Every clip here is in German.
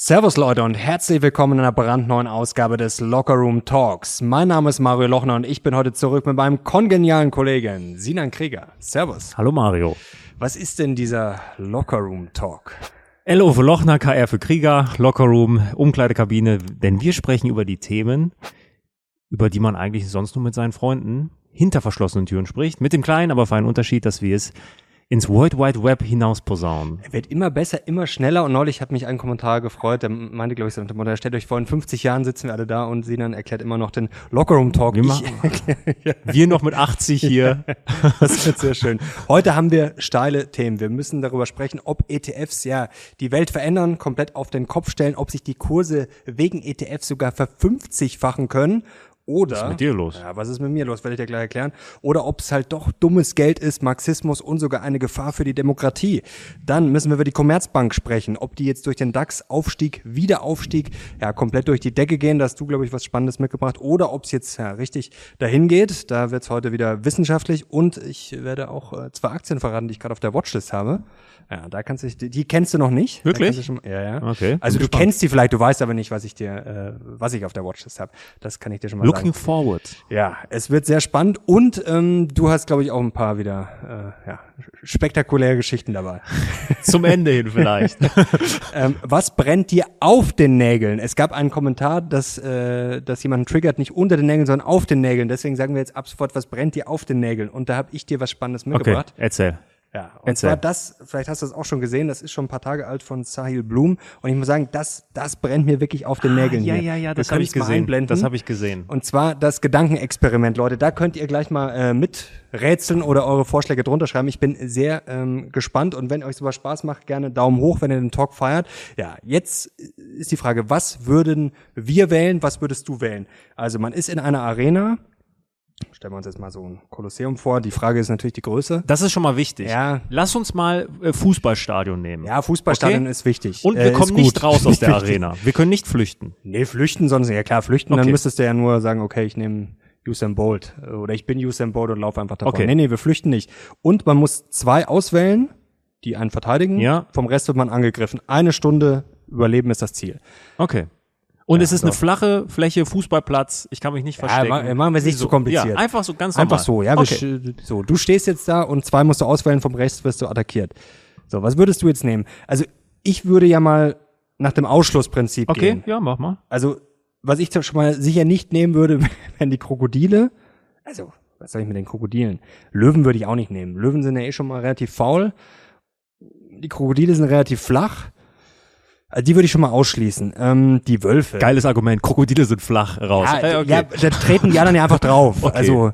Servus Leute und herzlich willkommen in einer brandneuen Ausgabe des Locker Room Talks. Mein Name ist Mario Lochner und ich bin heute zurück mit meinem kongenialen Kollegen Sinan Krieger. Servus. Hallo Mario. Was ist denn dieser Locker Room Talk? LO für Lochner, KR für Krieger, Locker Room, Umkleidekabine, denn wir sprechen über die Themen, über die man eigentlich sonst nur mit seinen Freunden hinter verschlossenen Türen spricht, mit dem kleinen, aber feinen Unterschied, dass wir es ins World Wide Web hinaus posaunen. Er wird immer besser, immer schneller und neulich hat mich ein Kommentar gefreut, der meinte, glaube ich, so, stellt euch vor, in 50 Jahren sitzen wir alle da und Sinan erklärt immer noch den Lockerroom Talk. Wir, machen, wir noch mit 80 hier. das wird sehr schön. Heute haben wir steile Themen. Wir müssen darüber sprechen, ob ETFs ja die Welt verändern, komplett auf den Kopf stellen, ob sich die Kurse wegen ETFs sogar verfünfzigfachen können oder, was ist mit dir los? Ja, was ist mit mir los, werde ich dir gleich erklären. Oder ob es halt doch dummes Geld ist, Marxismus und sogar eine Gefahr für die Demokratie. Dann müssen wir über die Commerzbank sprechen, ob die jetzt durch den DAX-Aufstieg, Wiederaufstieg, ja, komplett durch die Decke gehen. Da hast du, glaube ich, was Spannendes mitgebracht. Oder ob es jetzt ja, richtig dahin geht. Da wird es heute wieder wissenschaftlich. Und ich werde auch äh, zwei Aktien verraten, die ich gerade auf der Watchlist habe. Ja, da kannst du, die, die kennst du noch nicht. Wirklich? Schon, ja, ja. Okay. Also du gespannt. kennst die vielleicht, du weißt aber nicht, was ich dir, äh, was ich auf der Watchlist habe. Das kann ich dir schon mal Looking forward. Ja, es wird sehr spannend und ähm, du hast, glaube ich, auch ein paar wieder äh, ja, spektakuläre Geschichten dabei. Zum Ende hin vielleicht. ähm, was brennt dir auf den Nägeln? Es gab einen Kommentar, dass, äh, dass jemand triggert, nicht unter den Nägeln, sondern auf den Nägeln. Deswegen sagen wir jetzt ab sofort, was brennt dir auf den Nägeln? Und da habe ich dir was Spannendes mitgebracht. Okay, erzähl. Ja, und Erzähl. zwar das, vielleicht hast du das auch schon gesehen, das ist schon ein paar Tage alt von Sahil Bloom und ich muss sagen, das, das brennt mir wirklich auf den ah, Nägeln ja, hier. Ja, ja, das habe ich gesehen. Das habe ich gesehen. Und zwar das Gedankenexperiment, Leute. Da könnt ihr gleich mal äh, mit rätseln oder eure Vorschläge drunter schreiben. Ich bin sehr ähm, gespannt und wenn euch sowas Spaß macht, gerne Daumen hoch, wenn ihr den Talk feiert. Ja, jetzt ist die Frage, was würden wir wählen, was würdest du wählen? Also man ist in einer Arena, Stellen wir uns jetzt mal so ein Kolosseum vor. Die Frage ist natürlich die Größe. Das ist schon mal wichtig. Ja. Lass uns mal äh, Fußballstadion nehmen. Ja, Fußballstadion okay? ist wichtig. Und wir äh, kommen nicht raus aus der Arena. Wir können nicht flüchten. Nee, flüchten, sonst, ja klar, flüchten. Okay. Dann müsstest du ja nur sagen, okay, ich nehme Usain Bolt. Oder ich bin Usain Bolt und laufe einfach davon. Okay. Nee, nee, wir flüchten nicht. Und man muss zwei auswählen, die einen verteidigen. Ja. Vom Rest wird man angegriffen. Eine Stunde Überleben ist das Ziel. Okay. Und ja, es ist so. eine flache Fläche, Fußballplatz. Ich kann mich nicht verstecken. Ja, machen wir es nicht so, zu kompliziert. Ja, einfach so ganz normal. Einfach so, ja. Okay. so, du stehst jetzt da und zwei musst du auswählen, vom Rest wirst du attackiert. So, was würdest du jetzt nehmen? Also, ich würde ja mal nach dem Ausschlussprinzip okay, gehen. Okay, ja, mach mal. Also, was ich schon mal sicher nicht nehmen würde, wären die Krokodile. Also, was soll ich mit den Krokodilen? Löwen würde ich auch nicht nehmen. Löwen sind ja eh schon mal relativ faul. Die Krokodile sind relativ flach. Also die würde ich schon mal ausschließen. Ähm, die Wölfe. Geiles Argument. Krokodile sind flach raus. Ja, hey, okay. ja da treten die anderen ja einfach drauf. Okay. Also,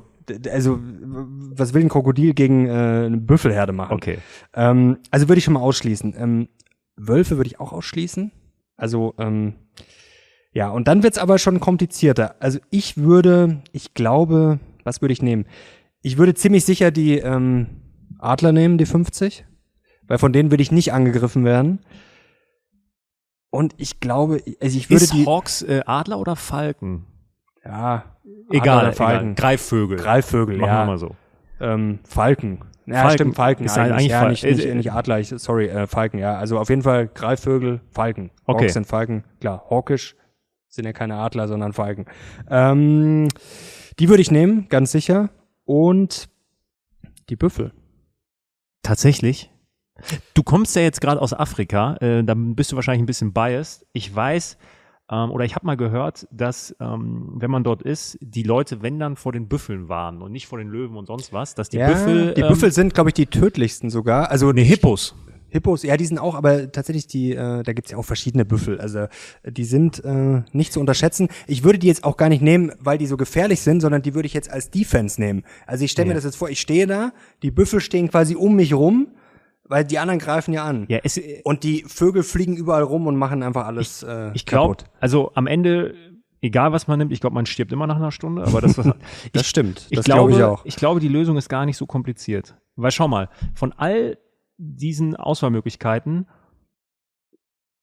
also was will ein Krokodil gegen äh, eine Büffelherde machen? Okay. Ähm, also würde ich schon mal ausschließen. Ähm, Wölfe würde ich auch ausschließen. Also ähm, ja, und dann wird's aber schon komplizierter. Also ich würde, ich glaube, was würde ich nehmen? Ich würde ziemlich sicher die ähm, Adler nehmen, die 50, weil von denen würde ich nicht angegriffen werden. Und ich glaube, also ich würde Ist die Hawks äh, Adler oder Falken? Ja, egal, Falken. Greifvögel. Greifvögel, Machen ja. wir mal so. Ähm, Falken. Ja, Falken. stimmt, Falken. Ist eigentlich, ja, Fal nicht, nicht, nicht Adler, ich, sorry, äh, Falken, ja. Also auf jeden Fall Greifvögel, Falken. Okay. Hawks sind Falken, klar. Hawkisch sind ja keine Adler, sondern Falken. Ähm, die würde ich nehmen, ganz sicher. Und die Büffel. Tatsächlich? Du kommst ja jetzt gerade aus Afrika, äh, da bist du wahrscheinlich ein bisschen biased. Ich weiß, ähm, oder ich habe mal gehört, dass ähm, wenn man dort ist, die Leute, wenn dann vor den Büffeln waren und nicht vor den Löwen und sonst was, dass die ja, Büffel. Die ähm, Büffel sind, glaube ich, die tödlichsten sogar. Also ne Hippos. Hippos, ja, die sind auch, aber tatsächlich die, äh, da gibt's ja auch verschiedene Büffel. Also die sind äh, nicht zu unterschätzen. Ich würde die jetzt auch gar nicht nehmen, weil die so gefährlich sind, sondern die würde ich jetzt als Defense nehmen. Also ich stelle ja. mir das jetzt vor, ich stehe da, die Büffel stehen quasi um mich rum weil die anderen greifen ja an. Ja, es, und die Vögel fliegen überall rum und machen einfach alles ich, äh, Ich glaube, also am Ende, egal was man nimmt, ich glaube, man stirbt immer nach einer Stunde, aber das, was, das ich, stimmt. Ich das glaube glaub ich auch. Ich glaube, die Lösung ist gar nicht so kompliziert. Weil schau mal, von all diesen Auswahlmöglichkeiten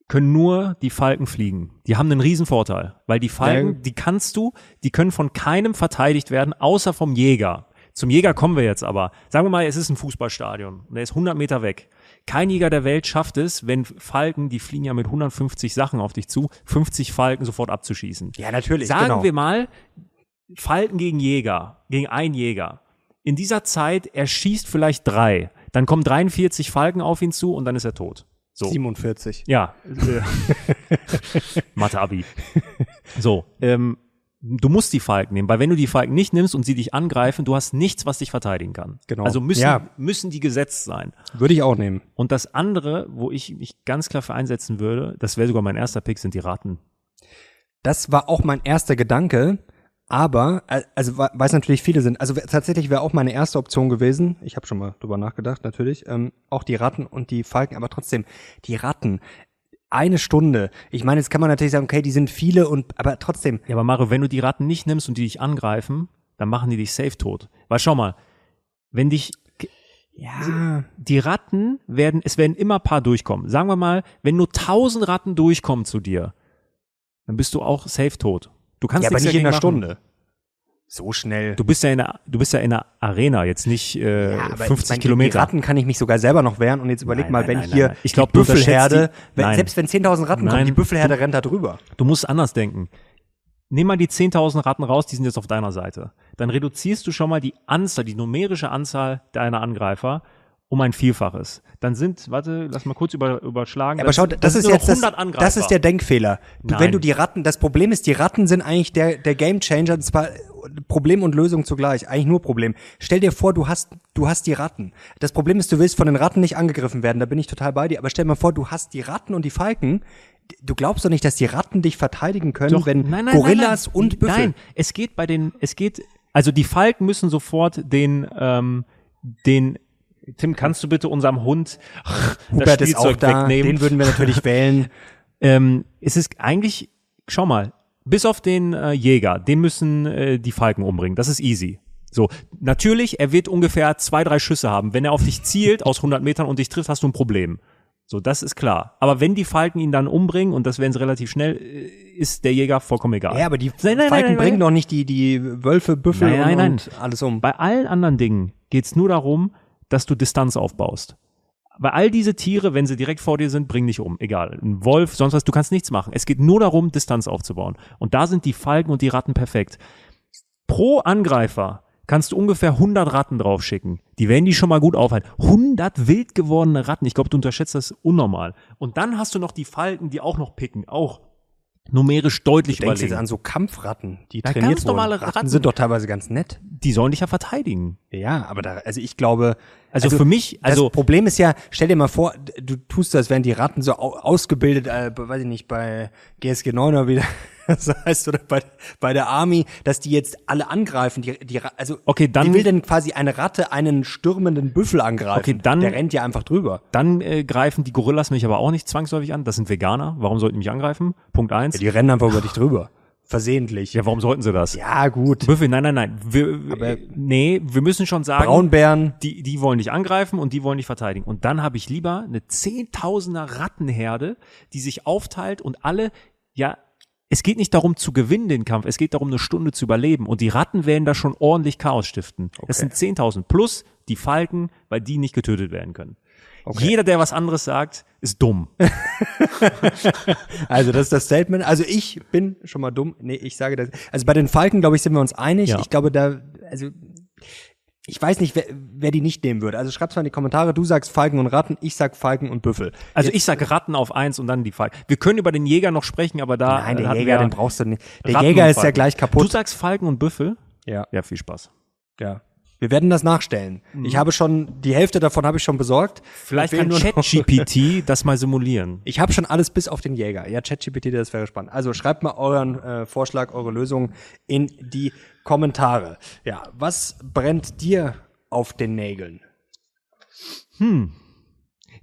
können nur die Falken fliegen. Die haben einen riesen Vorteil, weil die Falken, ja. die kannst du, die können von keinem verteidigt werden, außer vom Jäger. Zum Jäger kommen wir jetzt aber. Sagen wir mal, es ist ein Fußballstadion und er ist 100 Meter weg. Kein Jäger der Welt schafft es, wenn Falken, die fliegen ja mit 150 Sachen auf dich zu, 50 Falken sofort abzuschießen. Ja, natürlich. Sagen genau. wir mal, Falken gegen Jäger, gegen einen Jäger. In dieser Zeit, er schießt vielleicht drei. Dann kommen 43 Falken auf ihn zu und dann ist er tot. So. 47. Ja. Mathe-Abi. So, ähm, du musst die Falken nehmen, weil wenn du die Falken nicht nimmst und sie dich angreifen, du hast nichts, was dich verteidigen kann. Genau. Also müssen, Ja. müssen die gesetzt sein. Würde ich auch nehmen. Und das andere, wo ich mich ganz klar für einsetzen würde, das wäre sogar mein erster Pick, sind die Ratten. Das war auch mein erster Gedanke. Aber, äh, also weil es natürlich viele sind, also tatsächlich wäre auch meine erste Option gewesen, ich habe schon mal drüber nachgedacht, natürlich, ähm, auch die Ratten und die Falken, aber trotzdem, die Ratten, eine Stunde, ich meine, jetzt kann man natürlich sagen, okay, die sind viele und, aber trotzdem, Ja, aber Mario, wenn du die Ratten nicht nimmst und die dich angreifen, dann machen die dich safe tot. Weil schau mal, wenn dich ja, die Ratten werden, es werden immer paar durchkommen. Sagen wir mal, wenn nur tausend Ratten durchkommen zu dir, dann bist du auch safe tot. Du kannst ja aber nicht in einer machen. Stunde. So schnell. Du bist ja in der, du bist ja in der Arena, jetzt nicht äh, Ja, aber 50 ich meine, Die Kilometer. Ratten kann ich mich sogar selber noch wehren und jetzt überleg Nein, mal, wenn nein, hier nein, nein. Ich glaub, die du Büffelherde, die- wenn, selbst wenn 10.000 Ratten kommen, die Büffelherde rennt da drüber. Du musst anders denken. Nimm mal die 10.000 Ratten raus, die sind jetzt auf deiner Seite. Dann reduzierst du schon mal die Anzahl, die numerische Anzahl deiner Angreifer um ein Vielfaches. Dann sind, warte, lass mal kurz über, überschlagen. Aber das, schau, das, das ist jetzt das, 100 Angreifer. das ist der Denkfehler. Du, wenn du die Ratten, das Problem ist, die Ratten sind eigentlich der, der Gamechanger, und zwar Problem und Lösung zugleich, eigentlich nur Problem. Stell dir vor, du hast, du hast die Ratten. Das Problem ist, du willst von den Ratten nicht angegriffen werden, da bin ich total bei dir, aber stell dir mal vor, du hast die Ratten und die Falken. Du glaubst doch nicht, dass die Ratten dich verteidigen können, Doch, wenn nein, nein, Gorillas nein. und Büffel. Nein, es geht bei den, es geht, also die Falken müssen sofort den, ähm, den, Tim, kannst du bitte unserem Hund das Hubert ist auch Spielzeug da, wegnehmen? den würden wir natürlich wählen. Ähm, es ist eigentlich, schau mal, bis auf den äh, Jäger, den müssen äh, die Falken umbringen. Das ist easy. So, natürlich, er wird ungefähr zwei, drei Schüsse haben. Wenn er auf dich zielt aus 100 Metern und dich trifft, hast du ein Problem. So, das ist klar. Aber wenn die Falken ihn dann umbringen, und das werden sie relativ schnell, äh, ist der Jäger vollkommen egal. Ja, aber die Nein, nein, Falken nein, bringen doch nicht die, die Wölfe, Büffel und, und alles um. Bei allen anderen Dingen geht's nur darum, dass du Distanz aufbaust. Bei all diese Tiere, wenn sie direkt vor dir sind, bringen dich um. Egal. Ein Wolf, sonst was, du kannst nichts machen. Es geht nur darum, Distanz aufzubauen. Und da sind die Falken und die Ratten perfekt. Pro Angreifer kannst du ungefähr 100 Ratten draufschicken. Die werden die schon mal gut aufhalten. 100 wild gewordene Ratten. Ich glaube, du unterschätzt das unnormal. Und dann hast du noch die Falken, die auch noch picken. Auch numerisch deutlich Du denkst jetzt überlegen. an so Kampfratten, die Ja, trainiert ganz wurden. normale Ratten Ratten. sind doch teilweise ganz nett. Die sollen dich ja verteidigen. Ja, aber da, also ich glaube, Also, für mich, also das Problem ist ja, stell dir mal vor, du tust das, wenn die Ratten so au ausgebildet, äh, weiß ich nicht, bei GSG 9 oder wie das heißt, oder bei, bei der Army, dass die jetzt alle angreifen, die, die, also, Okay, dann- wie will denn quasi eine Ratte einen stürmenden Büffel angreifen? Okay, dann- Der rennt ja einfach drüber. Dann äh, greifen die Gorillas mich aber auch nicht zwangsläufig an. Das sind Veganer. Warum sollten die mich angreifen? Punkt eins. Ja, die rennen einfach über dich drüber. Versehentlich. Ja, warum sollten sie das? Ja, gut. Büffel, nein, nein, nein. Wir, Aber- nee, wir müssen schon sagen, Braunbären. die, die wollen dich angreifen und die wollen dich verteidigen. Und dann habe ich lieber eine Zehntausender Rattenherde, die sich aufteilt und alle, ja, es geht nicht darum zu gewinnen, den Kampf, es geht darum, eine Stunde zu überleben. Und die Ratten werden da schon ordentlich Chaos stiften. Das sind 10.000 plus die Falken, weil die nicht getötet werden können. Jeder, der was anderes sagt, ist dumm. Also das ist das Statement. Also ich bin schon mal dumm. Nee, ich sage das. Also bei den Falken, glaube ich, sind wir uns einig. Ja. Ich glaube, da, also ich weiß nicht, wer, wer die nicht nehmen würde. Also schreib's mal in die Kommentare. Du sagst Falken und Ratten, ich sag Falken und Büffel. Also ich sag Ratten auf eins und dann die Falken. Wir können über den Jäger noch sprechen, aber da Nein, der hatten Jäger, den brauchst du nicht. Der Ratten Jäger ist ja gleich Du kaputt. sagst Falken und Büffel? Ja, Ja, viel Spaß. ja. Wir werden das nachstellen. Ich habe schon, die Hälfte davon habe ich schon besorgt. Vielleicht kann ChatGPT das mal simulieren. Ich habe schon alles bis auf den Jäger. Ja, ChatGPT, das wäre spannend. Also schreibt mal euren äh, Vorschlag, eure Lösung in die Kommentare. Ja, was brennt dir auf den Nägeln?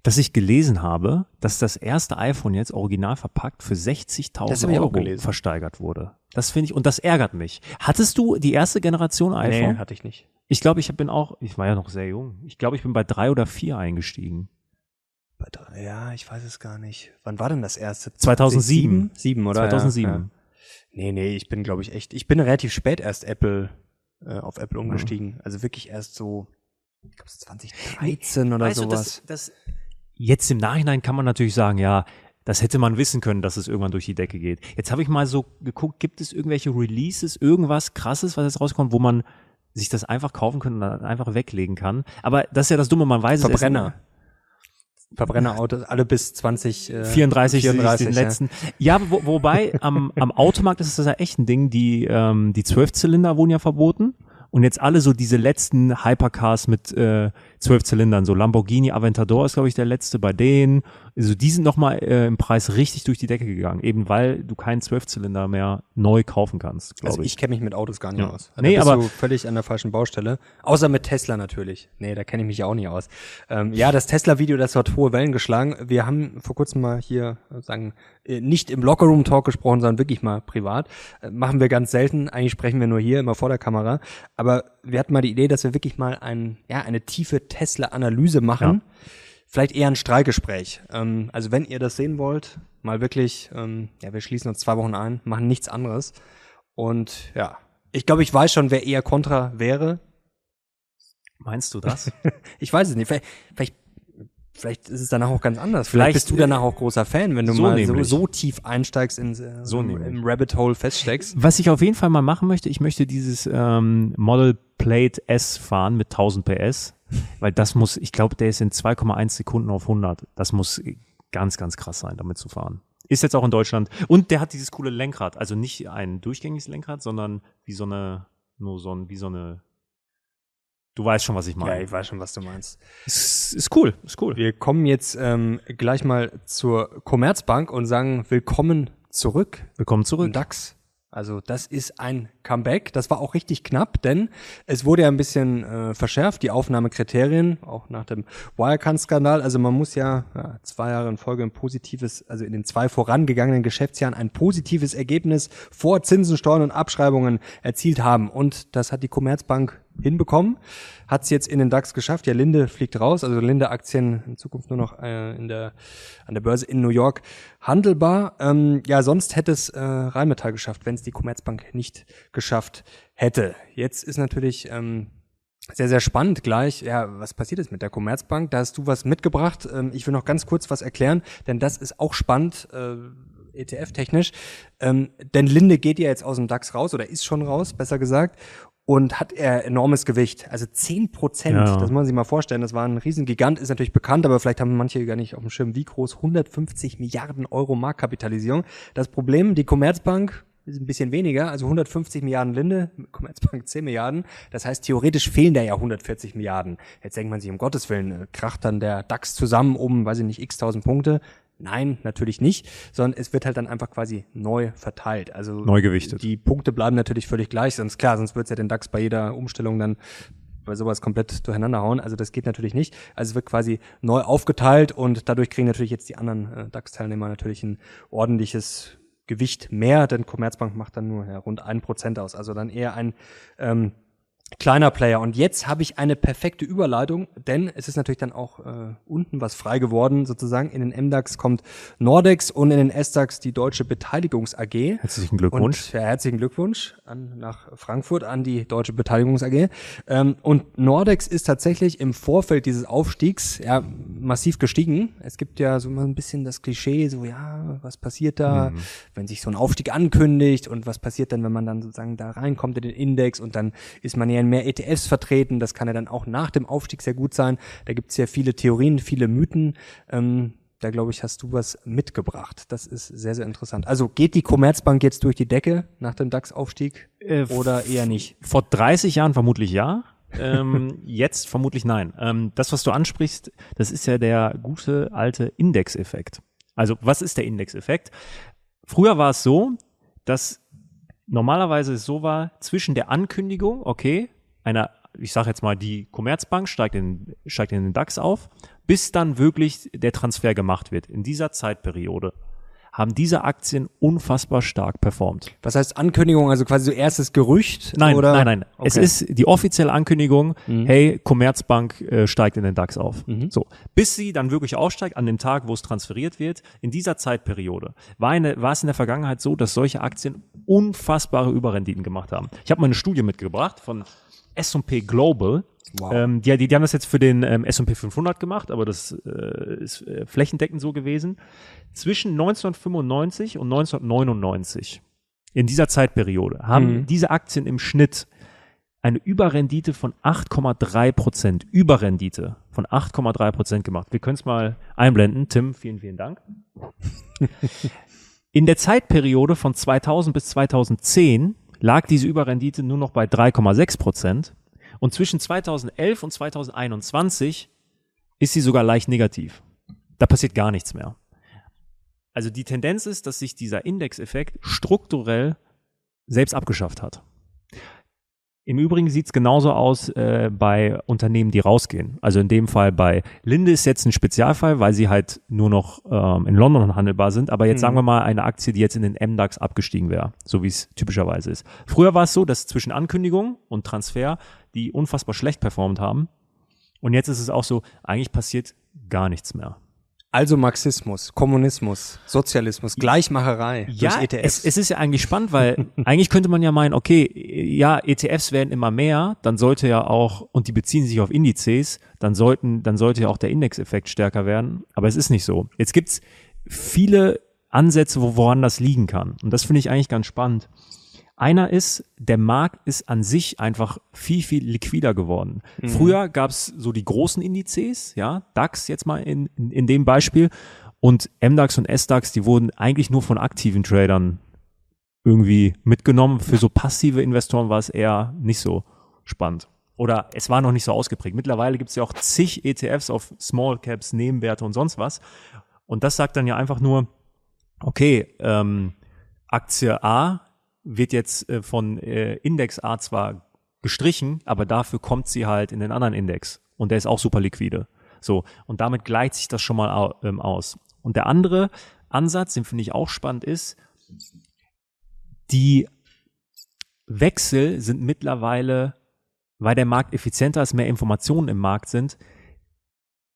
Dass ich gelesen habe, dass das erste iPhone jetzt original verpackt für Das 60.000 hab ich auch Euro gelesen. versteigert wurde. Das finde ich, und das ärgert mich. Hattest du die erste Generation iPhone? hatte ich nicht. Ich glaube, ich bin auch, ich war ja noch sehr jung. Ich glaube, ich bin bei drei oder vier eingestiegen. Bei drei- Ja, ich weiß es gar nicht. Wann war denn das erste? 2007. Sieben, Sieben oder? 2007. Ja, ja. Nee, nee, ich bin, glaube ich, echt, ich bin relativ spät erst Apple, äh, auf Apple umgestiegen. Also wirklich erst so, ich glaube 2013 oder weißt sowas. du, das, das jetzt im Nachhinein kann man natürlich sagen, ja, das hätte man wissen können, dass es irgendwann durch die Decke geht. Jetzt habe ich mal so geguckt, gibt es irgendwelche Releases, irgendwas krasses, was jetzt rauskommt, wo man sich das einfach kaufen kann und dann einfach weglegen kann. Aber das ist ja das Dumme, man weiß Verbrenner. es. Verbrennerautos, alle bis 20, äh, 34, 34 den ja. letzten. Ja, wo, wobei am, am Automarkt ist das ja echt ein Ding. Die, ähm, die Zwölfzylinder wurden ja verboten. Und jetzt alle so diese letzten Hypercars mit äh, zwölf Zylindern, so Lamborghini Aventador ist, glaube ich, der letzte bei denen. Also die sind nochmal äh, im Preis richtig durch die Decke gegangen, eben weil du keinen Zwölfzylinder mehr neu kaufen kannst, glaube also ich. ich kenne mich mit Autos gar nicht ja. aus. Also nee, bist aber du völlig an der falschen Baustelle. Außer mit Tesla natürlich. Nee, da kenne ich mich ja auch nicht aus. Ähm, ja, das Tesla-Video, das hat hohe Wellen geschlagen. Wir haben vor kurzem mal hier äh, sagen äh, nicht im Lockerroom-Talk gesprochen, sondern wirklich mal privat. Äh, machen wir ganz selten. Eigentlich sprechen wir nur hier, immer vor der Kamera. Aber wir hatten mal die Idee, dass wir wirklich mal ein, ja, eine tiefe Tesla-Analyse machen. Ja. Vielleicht eher ein Streitgespräch. Ähm, also wenn ihr das sehen wollt, mal wirklich, ähm, ja, wir schließen uns zwei Wochen ein, machen nichts anderes. Und ja, ich glaube, ich weiß schon, wer eher Contra wäre. Meinst du das? ich weiß es nicht. Vielleicht, vielleicht, vielleicht ist es danach auch ganz anders. Vielleicht, vielleicht bist du danach auch großer Fan, wenn du so mal so, so, tief einsteigst in äh, so im Rabbit Hole feststeckst. Was ich auf jeden Fall mal machen möchte, ich möchte dieses ähm, Model Plate S fahren mit 1000 PS. Weil das muss, ich glaube, der ist in 2,1 Sekunden auf 100. Das muss ganz, ganz krass sein, damit zu fahren. Ist jetzt auch in Deutschland. Und der hat dieses coole Lenkrad. Also nicht ein durchgängiges Lenkrad, sondern wie so eine, nur so ein, wie so eine Du weißt schon, was ich meine. Ja, ich weiß schon, was du meinst. Ist, ist cool, ist cool. Wir kommen jetzt ähm, gleich mal zur Commerzbank und sagen willkommen zurück. Willkommen zurück. DAX. Also das ist ein Comeback. Das war auch richtig knapp, denn es wurde ja ein bisschen äh, verschärft, die Aufnahmekriterien, auch nach dem Wirecard-Skandal. Also man muss ja, ja zwei Jahre in Folge ein positives, also in den zwei vorangegangenen Geschäftsjahren ein positives Ergebnis vor Zinsen, Steuern und Abschreibungen erzielt haben. Und das hat die Commerzbank hinbekommen. Hat es jetzt in den DAX geschafft. Ja, Linde fliegt raus, also Linde-Aktien in Zukunft nur noch äh, in der, an der Börse in New York handelbar. Ähm, ja, sonst hätte es äh, Rheinmetall geschafft, wenn es die Commerzbank nicht geschafft hätte. Jetzt ist natürlich ähm, sehr, sehr spannend gleich. Ja, was passiert ist mit der Commerzbank? Da hast du was mitgebracht. Ähm, ich will noch ganz kurz was erklären, denn das ist auch spannend. Äh, ETF-technisch. Ähm, denn Linde geht ja jetzt aus dem DAX raus oder ist schon raus, besser gesagt und hat er enormes Gewicht. Also zehn Prozent, ja. das muss man sich mal vorstellen. Das war ein Riesengigant, ist natürlich bekannt, aber vielleicht haben manche gar nicht auf dem Schirm, wie groß 150 Milliarden Euro Marktkapitalisierung. Das Problem, die Commerzbank ist ein bisschen weniger, also 150 Milliarden Linde, Commerzbank 10 Milliarden. Das heißt, theoretisch fehlen da ja 140 Milliarden. Jetzt denkt man sich, um Gottes Willen, äh, kracht dann der DAX zusammen um, weiß ich nicht, x tausend Punkte. Nein, natürlich nicht, sondern es wird halt dann einfach quasi neu verteilt. Also neu gewichtet. Die Punkte bleiben natürlich völlig gleich, sonst klar, sonst wird es ja den DAX bei jeder Umstellung dann bei sowas komplett durcheinander hauen. Also das geht natürlich nicht. Also es wird quasi neu aufgeteilt und dadurch kriegen natürlich jetzt die anderen äh, DAX-Teilnehmer natürlich ein ordentliches Gewicht mehr, denn Commerzbank macht dann nur ja, rund ein Prozent aus. Also dann eher ein ähm, kleiner Player. Und jetzt habe ich eine perfekte Überleitung, denn es ist natürlich dann auch äh, unten was frei geworden, sozusagen. In den MDAX kommt Nordex und in den SDAX die Deutsche Beteiligungs AG. Herzlichen Glückwunsch. Und, ja, herzlichen Glückwunsch an, nach Frankfurt an die Deutsche Beteiligungs AG. Ähm, und Nordex ist tatsächlich im Vorfeld dieses Aufstiegs ja massiv gestiegen. Es gibt ja so mal ein bisschen das Klischee, so ja, was passiert da, mhm. wenn sich so ein Aufstieg ankündigt und was passiert dann, wenn man dann sozusagen da reinkommt in den Index und dann ist man ja ja mehr ETFs vertreten. Das kann ja dann auch nach dem Aufstieg sehr gut sein. Da gibt es ja viele Theorien, viele Mythen. Ähm, da glaube ich, hast du was mitgebracht. Das ist sehr, sehr interessant. Also geht die Commerzbank jetzt durch die Decke nach dem DAX-Aufstieg äh, oder eher nicht? Vor 30 Jahren vermutlich ja. ähm, jetzt vermutlich nein. Ähm, das, was du ansprichst, das ist ja der gute alte Indexeffekt. Also was ist der Indexeffekt? Früher war es so, dass normalerweise es so war, zwischen der Ankündigung, okay, einer, ich sage jetzt mal, die Commerzbank steigt in, steigt in den DAX auf, bis dann wirklich der Transfer gemacht wird. In dieser Zeitperiode haben diese Aktien unfassbar stark performt. Was heißt Ankündigung, also quasi so erstes Gerücht? Nein, oder? nein, nein. Okay. Es ist die offizielle Ankündigung, mhm. hey, Commerzbank äh, steigt in den DAX auf. Mhm. So, bis sie dann wirklich aufsteigt an dem Tag, wo es transferiert wird, in dieser Zeitperiode war, eine, war es in der Vergangenheit so, dass solche Aktien unfassbare Überrenditen gemacht haben. Ich habe mal eine Studie mitgebracht von S&P Global. Wow. Ähm, die, die, die, haben das jetzt für den ähm, S&P 500 gemacht, aber das äh, ist äh, flächendeckend so gewesen. Zwischen 1995 und 1999, in dieser Zeitperiode, haben mhm. diese Aktien im Schnitt eine Überrendite von 8,3 Prozent. Überrendite von 8,3 Prozent gemacht. Wir können es mal einblenden. Tim, vielen, vielen Dank. In der Zeitperiode von 2000 bis 2010 lag diese Überrendite nur noch bei 3,6 Prozent. Und zwischen 2011 und 2021 ist sie sogar leicht negativ. Da passiert gar nichts mehr. Also die Tendenz ist, dass sich dieser Indexeffekt strukturell selbst abgeschafft hat. Im Übrigen sieht es genauso aus äh, bei Unternehmen, die rausgehen. Also in dem Fall bei Linde ist jetzt ein Spezialfall, weil sie halt nur noch ähm, in London handelbar sind. Aber jetzt mhm. sagen wir mal eine Aktie, die jetzt in den MDAX abgestiegen wäre, so wie es typischerweise ist. Früher war es so, dass zwischen Ankündigung und Transfer die unfassbar schlecht performt haben. Und jetzt ist es auch so, eigentlich passiert gar nichts mehr. Also Marxismus, Kommunismus, Sozialismus, Gleichmacherei ja, durch ETFs. Es, es ist ja eigentlich spannend, weil eigentlich könnte man ja meinen, okay, ja, ETFs werden immer mehr, dann sollte ja auch, und die beziehen sich auf Indizes, dann sollten, dann sollte ja auch der Indexeffekt stärker werden. Aber es ist nicht so. Jetzt gibt's viele Ansätze, wo, woran das liegen kann. Und das finde ich eigentlich ganz spannend. Einer ist, der Markt ist an sich einfach viel, viel liquider geworden. Mhm. Früher gab es so die großen Indizes, ja, DAX jetzt mal in, in, in dem Beispiel. Und MDAX und SDAX, die wurden eigentlich nur von aktiven Tradern irgendwie mitgenommen. Für so passive Investoren war es eher nicht so spannend. Oder es war noch nicht so ausgeprägt. Mittlerweile gibt es ja auch zig ETFs auf Small Caps, Nebenwerte und sonst was. Und das sagt dann ja einfach nur, okay, ähm, Aktie A wird jetzt äh, von äh, Index A zwar gestrichen, aber dafür kommt sie halt in den anderen Index und der ist auch super liquide. So, und damit gleicht sich das schon mal ähm, aus. Und der andere Ansatz, den finde ich auch spannend, ist, die Wechsel sind mittlerweile, weil der Markt effizienter ist, mehr Informationen im Markt sind,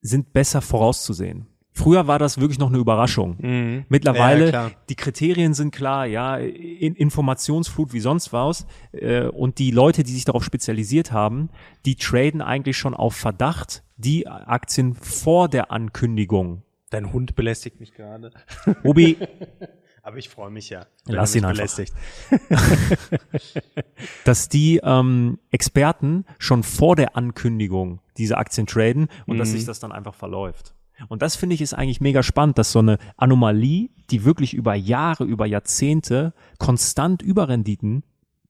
sind besser vorauszusehen. Früher war das wirklich noch eine Überraschung. Mhm. Mittlerweile, ja, die Kriterien sind klar, ja, in Informationsflut wie sonst was. Äh, und die Leute, die sich darauf spezialisiert haben, die traden eigentlich schon auf Verdacht die Aktien vor der Ankündigung. Dein Hund belästigt mich gerade. Obi. Aber ich freue mich ja. Lass ihn einfach. Belästigt. dass die ähm, Experten schon vor der Ankündigung diese Aktien traden und mhm. dass sich das dann einfach verläuft. Und das finde ich ist eigentlich mega spannend, dass so eine Anomalie, die wirklich über Jahre, über Jahrzehnte konstant Überrenditen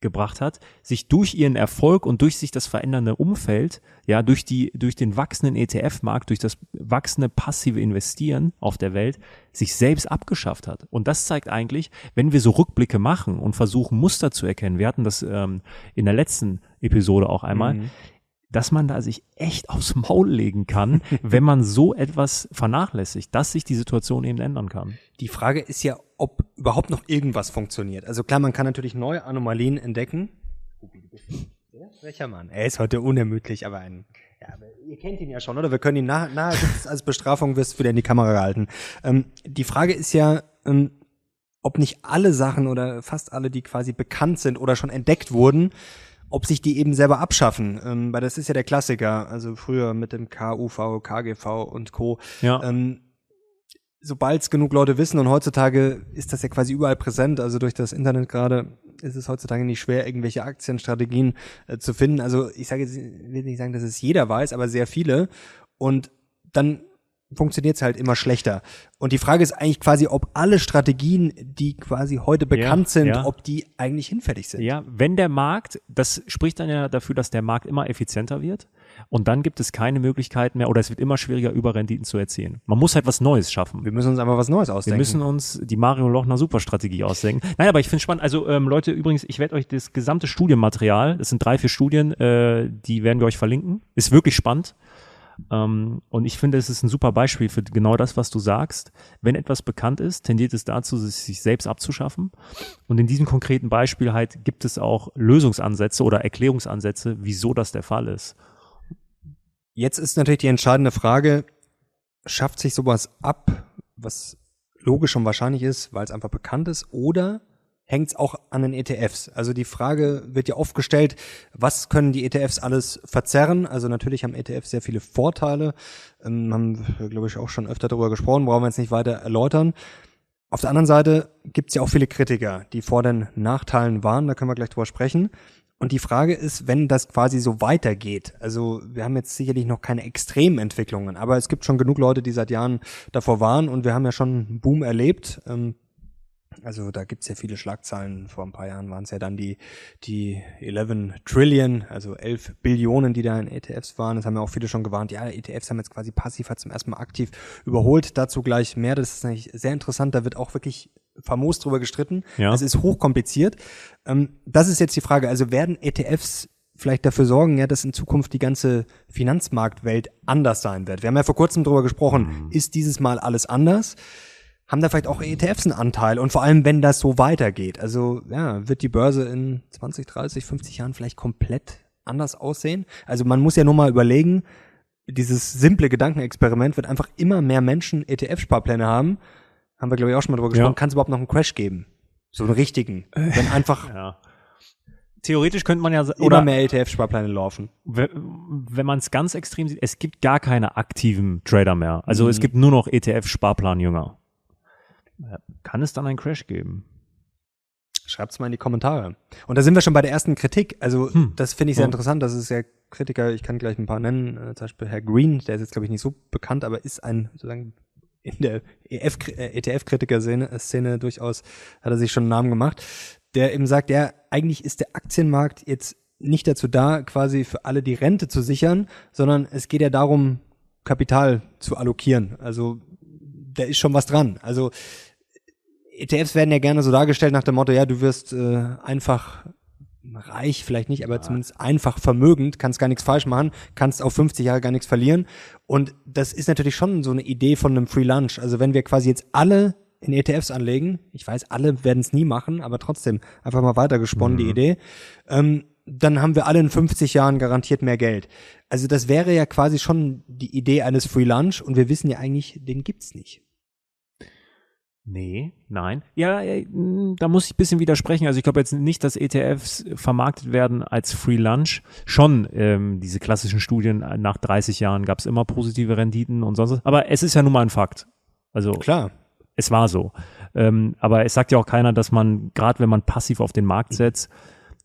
gebracht hat, sich durch ihren Erfolg und durch sich das verändernde Umfeld, ja, durch die, durch den wachsenden ETF-Markt, durch das wachsende passive Investieren auf der Welt, sich selbst abgeschafft hat. Und das zeigt eigentlich, wenn wir so Rückblicke machen und versuchen, Muster zu erkennen, wir hatten das ähm, in der letzten Episode auch einmal, mhm dass man da sich echt aufs Maul legen kann, wenn man so etwas vernachlässigt, dass sich die Situation eben ändern kann. Die Frage ist ja, ob überhaupt noch irgendwas funktioniert. Also klar, man kann natürlich neue Anomalien entdecken. Welcher Mann? Er ist heute unermüdlich, aber ein ja, aber ihr kennt ihn ja schon, oder? Wir können ihn nahe, nahe als Bestrafung wirst du wieder in die Kamera gehalten. Ähm, die Frage ist ja, ähm, ob nicht alle Sachen oder fast alle, die quasi bekannt sind oder schon entdeckt wurden, ob sich die eben selber abschaffen. Ähm, weil das ist ja der Klassiker, also früher mit dem KUV, KGV und Co. Ja. Ähm, Sobald es genug Leute wissen und heutzutage ist das ja quasi überall präsent, also durch das Internet gerade ist es heutzutage nicht schwer, irgendwelche Aktienstrategien äh, zu finden. Also ich sage jetzt, will nicht sagen, dass es jeder weiß, aber sehr viele. Und dann funktioniert es halt immer schlechter. Und die Frage ist eigentlich quasi, ob alle Strategien, die quasi heute bekannt ja, sind, ja. ob die eigentlich hinfällig sind. Ja, wenn der Markt, das spricht dann ja dafür, dass der Markt immer effizienter wird. Und dann gibt es keine Möglichkeit mehr oder es wird immer schwieriger, Überrenditen zu erzielen. Man muss halt was Neues schaffen. Wir müssen uns einfach was Neues ausdenken. Wir müssen uns die Mario Lochner Superstrategie ausdenken. Nein, aber ich finde es spannend. Also ähm, Leute, übrigens, ich werde euch das gesamte Studienmaterial, das sind drei, vier Studien, äh, die werden wir euch verlinken. Ist wirklich spannend. Ähm, und ich finde, es ist ein super Beispiel für genau das, was du sagst. Wenn etwas bekannt ist, tendiert es dazu, sich selbst abzuschaffen. Und in diesem konkreten Beispiel halt gibt es auch Lösungsansätze oder Erklärungsansätze, wieso das der Fall ist. Jetzt ist natürlich die entscheidende Frage, schafft sich sowas ab, was logisch und wahrscheinlich ist, weil es einfach bekannt ist, oder hängt es auch an den ETFs. Also die Frage wird ja oft gestellt, was können die ETFs alles verzerren? Also natürlich haben ETFs sehr viele Vorteile, ähm, haben glaube ich, auch schon öfter darüber gesprochen, brauchen wir jetzt nicht weiter erläutern. Auf der anderen Seite gibt es ja auch viele Kritiker, die vor den Nachteilen waren, da können wir gleich drüber sprechen. Und die Frage ist, wenn das quasi so weitergeht, also wir haben jetzt sicherlich noch keine Extrementwicklungen, aber es gibt schon genug Leute, die seit Jahren davor waren und wir haben ja schon einen Boom erlebt. Ähm, also da gibt's ja viele Schlagzeilen. Vor ein paar Jahren waren es ja dann die, die 11 Trillion, also 11 Billionen, die da in ETFs waren. Das haben ja auch viele schon gewarnt. Ja, ETFs haben jetzt quasi passiv, hat zum ersten Mal aktiv überholt. Dazu gleich mehr. Das ist eigentlich sehr interessant. Da wird auch wirklich famos drüber gestritten. Ja. Das ist hochkompliziert. Ähm, das ist jetzt die Frage. Also werden ETFs vielleicht dafür sorgen, ja, dass in Zukunft die ganze Finanzmarktwelt anders sein wird. Wir haben ja vor kurzem drüber gesprochen. Mhm. Ist dieses Mal alles anders? Haben da vielleicht auch ETFs einen Anteil und vor allem, wenn das so weitergeht. Also ja, wird die Börse in 20, 30, 50 Jahren vielleicht komplett anders aussehen? Also man muss ja nur mal überlegen, dieses simple Gedankenexperiment wird einfach immer mehr Menschen ETF-Sparpläne haben. Haben wir, glaube ich, auch schon mal drüber gesprochen. Ja. Kann es überhaupt noch einen Crash geben? So einen richtigen. Wenn einfach ja. Theoretisch könnte man ja oder immer mehr ETF-Sparpläne laufen. Wenn man es ganz extrem sieht, es gibt gar keine aktiven Trader mehr. Also mhm. es gibt nur noch ETF-Sparplanjünger. Kann es dann einen Crash geben? Schreibt's mal in die Kommentare. Und da sind wir schon bei der ersten Kritik. Also hm. das finde ich sehr ja. interessant. Das ist ja Kritiker, ich kann gleich ein paar nennen, äh, zum Beispiel Herr Green, der ist jetzt, glaube ich, nicht so bekannt, aber ist ein sozusagen in der ETF-Kritiker-Szene e Szene durchaus hat er sich schon einen Namen gemacht, der eben sagt, ja, eigentlich ist der Aktienmarkt jetzt nicht dazu da, quasi für alle die Rente zu sichern, sondern es geht ja darum, Kapital zu allokieren. Also da ist schon was dran. Also ETFs werden ja gerne so dargestellt nach dem Motto, ja, du wirst äh, einfach reich, vielleicht nicht, aber ja. zumindest einfach vermögend, kannst gar nichts falsch machen, kannst auf 50 Jahre gar nichts verlieren. Und das ist natürlich schon so eine Idee von einem Free Lunch. Also wenn wir quasi jetzt alle in ETFs anlegen, ich weiß, alle werden es nie machen, aber trotzdem einfach mal weitergesponnen, mhm. die Idee, ähm, dann haben wir alle in 50 Jahren garantiert mehr Geld. Also das wäre ja quasi schon die Idee eines Free Lunch und wir wissen ja eigentlich, den gibt's nicht. Nee, nein. Ja, da muss ich ein bisschen widersprechen. Also ich glaube jetzt nicht, dass ETFs vermarktet werden als Free Lunch. Schon ähm, diese klassischen Studien, nach 30 Jahren gab es immer positive Renditen und sonst was. Aber es ist ja nun mal ein Fakt. Also klar. Es war so. Ähm, aber es sagt ja auch keiner, dass man, gerade wenn man passiv auf den Markt setzt,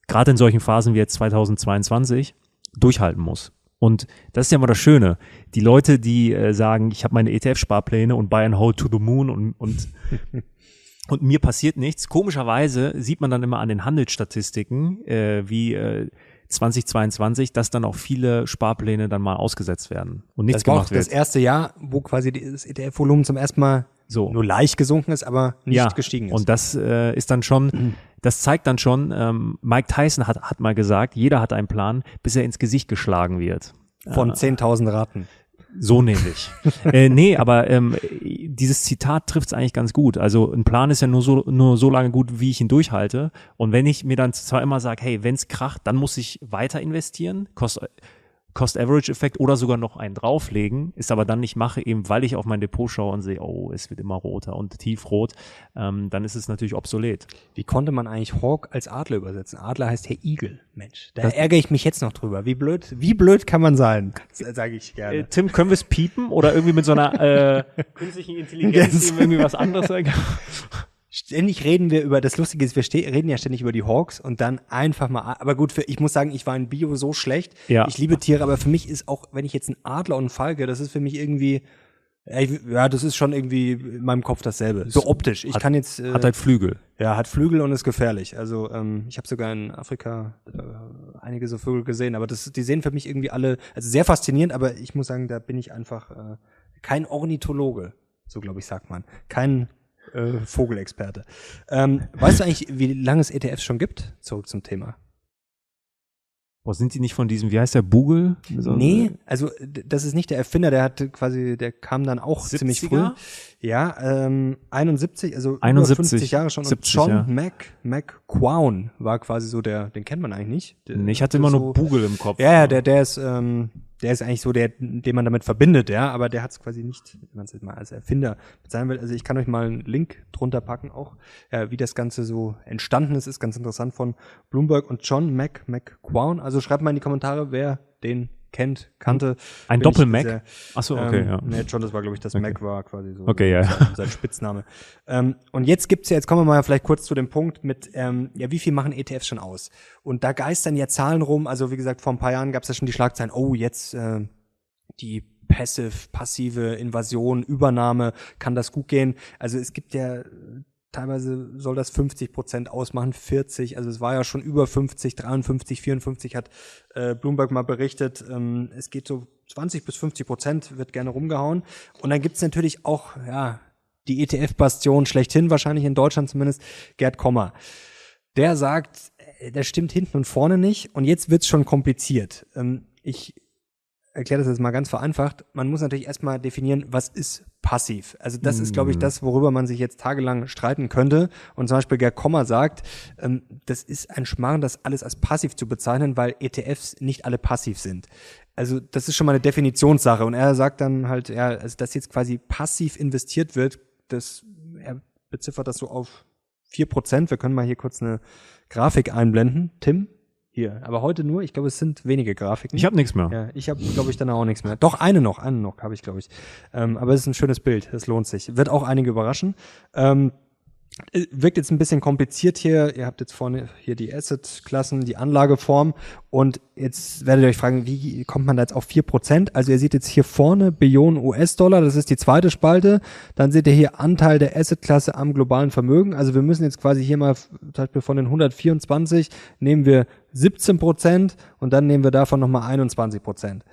gerade in solchen Phasen wie jetzt 2022, durchhalten muss. Und das ist ja immer das Schöne. Die Leute, die äh, sagen, ich habe meine ETF-Sparpläne und buy and hold to the moon und, und, und mir passiert nichts. Komischerweise sieht man dann immer an den Handelsstatistiken, äh, wie äh, 2022, dass dann auch viele Sparpläne dann mal ausgesetzt werden und nichts das war gemacht auch das erste Jahr, wo quasi das ETF-Volumen zum ersten Mal so. nur leicht gesunken ist, aber nicht ja, gestiegen ist. Und das äh, ist dann schon. das zeigt dann schon, ähm, Mike Tyson hat, hat mal gesagt, jeder hat einen Plan, bis er ins Gesicht geschlagen wird. Von äh, 10.000 Ratten. So nämlich. äh, nee, aber ähm, dieses Zitat trifft es eigentlich ganz gut. Also ein Plan ist ja nur so, nur so lange gut, wie ich ihn durchhalte. Und wenn ich mir dann zwar immer sage, hey, wenn's kracht, dann muss ich weiter investieren, kostet Cost-Average-Effekt oder sogar noch einen drauflegen, ist aber dann nicht mache, eben weil ich auf mein Depot schaue und sehe, oh, es wird immer roter und tiefrot, ähm, dann ist es natürlich obsolet. Wie konnte man eigentlich Hawk als Adler übersetzen? Adler heißt Herr Igel, Mensch. Da das ärgere ich mich jetzt noch drüber. Wie blöd, wie blöd kann man sein? Sage ich gerne. Äh, Tim, können wir es piepen oder irgendwie mit so einer äh, künstlichen Intelligenz irgendwie was anderes sagen? ständig reden wir über, das Lustige ist, wir reden ja ständig über die Hawks und dann einfach mal, aber gut, für, ich muss sagen, ich war in Bio so schlecht. Ja. Ich liebe Tiere, aber für mich ist auch, wenn ich jetzt einen Adler und einen Falke, das ist für mich irgendwie, ja, das ist schon irgendwie in meinem Kopf dasselbe. So optisch. Ich hat, kann jetzt. Äh, hat halt Flügel. Ja, hat Flügel und ist gefährlich. Also ähm, ich habe sogar in Afrika äh, einige so Vögel gesehen, aber das, die sehen für mich irgendwie alle, also sehr faszinierend, aber ich muss sagen, da bin ich einfach äh, kein Ornithologe, so glaube ich sagt man. Kein äh, Vogelexperte. Ähm, weißt du eigentlich, wie lange es ETFs schon gibt? Zurück zum Thema. Boah, sind die nicht von diesem, wie heißt der, Bugel? So, nee, also das ist nicht der Erfinder, der hat quasi, der kam dann auch 70er? ziemlich früh. Ja, ähm, 71, also 71, über 50 Jahre schon. 70, John ja. Mac, McQuown war quasi so der, den kennt man eigentlich nicht. Der, nee, ich hatte immer so, nur Bugel im Kopf. Ja, ja, der, der ist, ähm, der ist eigentlich so der, den man damit verbindet, ja, aber der hat es quasi nicht, wenn man es jetzt mal als Erfinder bezeichnen will. Also ich kann euch mal einen Link drunter packen, auch äh, wie das Ganze so entstanden ist, ist ganz interessant von Bloomberg und John Mac McQuown. Also schreibt mal in die Kommentare, wer den kennt, kannte. Ein Doppel-Mac? sehr- Ach so, okay, ähm, ja. Nee, John, das war, glaube ich, das Okay. Mac war quasi so Okay, ja, sein, sein Spitzname. ähm, und jetzt gibt's ja, jetzt kommen wir mal vielleicht kurz zu dem Punkt mit, ähm, ja, wie viel machen ETFs schon aus? Und da geistern ja Zahlen rum. Also wie gesagt, vor ein paar Jahren gab's ja schon die Schlagzeilen, oh, jetzt äh, die passive, passive Invasion, Übernahme, kann das gut gehen? Also es gibt ja teilweise soll das 50 Prozent ausmachen, 40, also es war ja schon über 50, 53, 54 hat äh, Bloomberg mal berichtet. Ähm, es geht so 20 bis 50 Prozent, wird gerne rumgehauen. Und dann gibt's natürlich auch, ja, die ETF-Bastion schlechthin, wahrscheinlich in Deutschland zumindest, Gerd Kommer. Der sagt, äh, das stimmt hinten und vorne nicht und jetzt wird's schon kompliziert. Ähm, ich erkläre das jetzt mal ganz vereinfacht. Man muss natürlich erstmal definieren, was ist passiv. Also das ist, glaube ich, das, worüber man sich jetzt tagelang streiten könnte. Und zum Beispiel Gerd Kommer sagt, ähm, das ist ein Schmarrn, das alles als passiv zu bezeichnen, weil ETFs nicht alle passiv sind. Also das ist schon mal eine Definitionssache. Und er sagt dann halt, ja, also dass jetzt quasi passiv investiert wird, das, er beziffert das so auf vier Prozent. Wir können mal hier kurz eine Grafik einblenden. Tim? Hier. Aber heute nur, ich glaube, es sind wenige Grafiken. Ich habe nichts mehr. Ja, ich habe, glaube ich, dann auch nichts mehr. Doch, eine noch, eine noch habe ich, glaube ich. Ähm, aber es ist ein schönes Bild, es lohnt sich. Wird auch einige überraschen. Ähm, äh, wirkt jetzt ein bisschen kompliziert hier. Ihr habt jetzt vorne hier die Asset-Klassen, die Anlageform. Und jetzt werdet ihr euch fragen, wie kommt man da jetzt auf 4%? Also ihr seht jetzt hier vorne Billionen US-Dollar, das ist die zweite Spalte. Dann seht ihr hier Anteil der Asset-Klasse am globalen Vermögen. Also wir müssen jetzt quasi hier mal, zum Beispiel von den 124 nehmen wir 17 Prozent und dann nehmen wir davon nochmal 21 Prozent.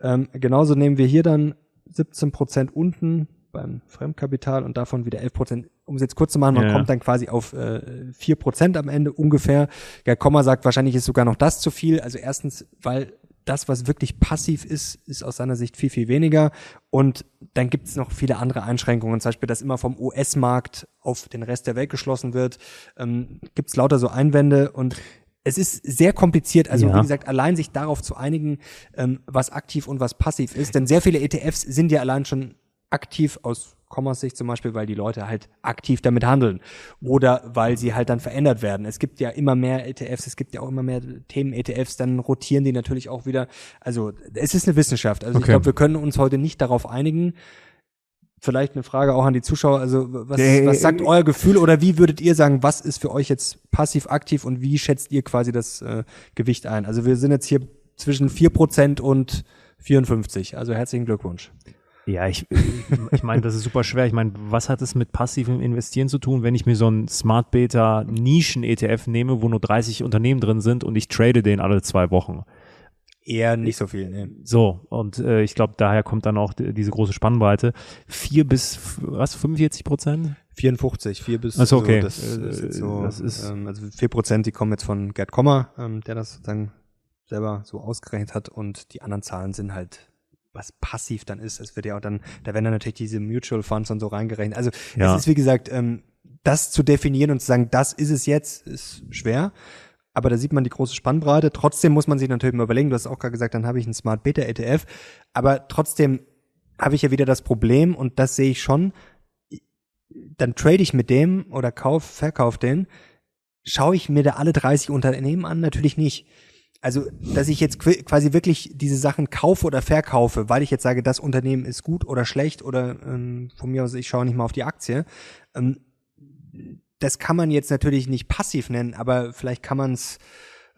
Ähm, genauso nehmen wir hier dann 17 Prozent unten beim Fremdkapital und davon wieder 11 Prozent. Um es jetzt kurz zu machen, man Ja, kommt dann quasi auf äh, 4 Prozent am Ende ungefähr. Der Komma sagt, wahrscheinlich ist sogar noch das zu viel. Also erstens, weil das, was wirklich passiv ist, ist aus seiner Sicht viel, viel weniger. Und dann gibt es noch viele andere Einschränkungen, zum Beispiel, dass immer vom US-Markt auf den Rest der Welt geschlossen wird. Ähm, gibt es lauter so Einwände und es ist sehr kompliziert, also Ja. wie gesagt, allein sich darauf zu einigen, ähm, was aktiv und was passiv ist. Denn sehr viele ETFs sind ja allein schon aktiv aus Commerce Sicht zum Beispiel, weil die Leute halt aktiv damit handeln oder weil sie halt dann verändert werden. Es gibt ja immer mehr ETFs, es gibt ja auch immer mehr Themen-ETFs, dann rotieren die natürlich auch wieder. Also es ist eine Wissenschaft. Also ich Okay. glaube, wir können uns heute nicht darauf einigen. Vielleicht eine Frage auch an die Zuschauer. Also was, Äh, was sagt euer Gefühl oder wie würdet ihr sagen, was ist für euch jetzt passiv-aktiv und wie schätzt ihr quasi das äh, Gewicht ein? Also wir sind jetzt hier zwischen 4% und 54. Also herzlichen Glückwunsch. Ja, ich, ich meine, das ist super schwer. Ich meine, was hat es mit passivem Investieren zu tun, wenn ich mir so einen Smart Beta Nischen ETF nehme, wo nur 30 Unternehmen drin sind und ich trade den alle zwei Wochen? Eher nicht so viel, ne? So, und äh, ich glaube, daher kommt dann auch die, diese große Spannbreite. Vier bis, was, 45 Prozent? 54, 4 bis Ach so, okay. das, ist Äh, jetzt so, das ist- ähm, also 4 Prozent, die kommen jetzt von Gerd Kommer, ähm, der das sozusagen selber so ausgerechnet hat und die anderen Zahlen sind halt was passiv dann ist. Es wird ja auch dann, da werden dann natürlich diese Mutual Funds und so reingerechnet. Also Ja. es ist wie gesagt, ähm, das zu definieren und zu sagen, das ist es jetzt, ist schwer. Aber da sieht man die große Spannbreite. Trotzdem muss man sich natürlich mal überlegen, du hast auch gerade gesagt, dann habe ich einen Smart Beta ETF. Aber trotzdem habe ich ja wieder das Problem und das sehe ich schon. Dann trade ich mit dem oder kauf, verkauf den. Schaue ich mir da alle 30 Unternehmen an? Natürlich nicht. Also, dass ich jetzt qu- quasi wirklich diese Sachen kaufe oder verkaufe, weil ich jetzt sage, das Unternehmen ist gut oder schlecht oder ähm, von mir aus, ich schaue nicht mal auf die Aktie. Ähm, das kann man jetzt natürlich nicht passiv nennen, aber vielleicht kann man es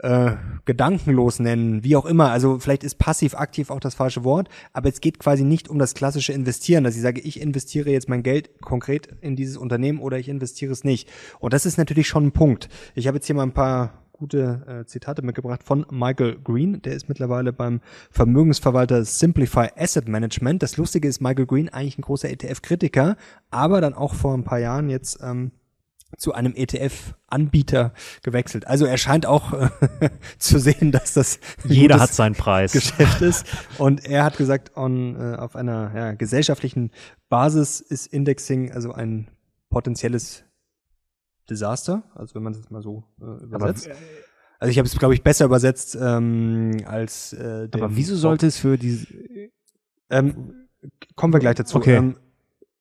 äh, gedankenlos nennen, wie auch immer. Also vielleicht ist passiv aktiv auch das falsche Wort, aber es geht quasi nicht um das klassische Investieren, dass ich sage, ich investiere jetzt mein Geld konkret in dieses Unternehmen oder ich investiere es nicht. Und das ist natürlich schon ein Punkt. Ich habe jetzt hier mal ein paar gute äh, Zitate mitgebracht von Michael Green. Der ist mittlerweile beim Vermögensverwalter Simplify Asset Management. Das Lustige ist, Michael Green eigentlich ein großer ETF-Kritiker, aber dann auch vor ein paar Jahren jetzt ähm, zu einem ETF-Anbieter gewechselt. Also er scheint auch äh, zu sehen, dass das Jeder hat seinen Preis. Geschäft ist. Und er hat gesagt, on, äh, auf einer ja, gesellschaftlichen Basis ist Indexing also ein potenzielles Desaster, also wenn man das mal so äh, Aber übersetzt. Also ich habe es, glaube ich, besser übersetzt ähm, als äh, Aber wieso sollte es für diese Ähm, kommen wir gleich dazu. Okay. Ähm,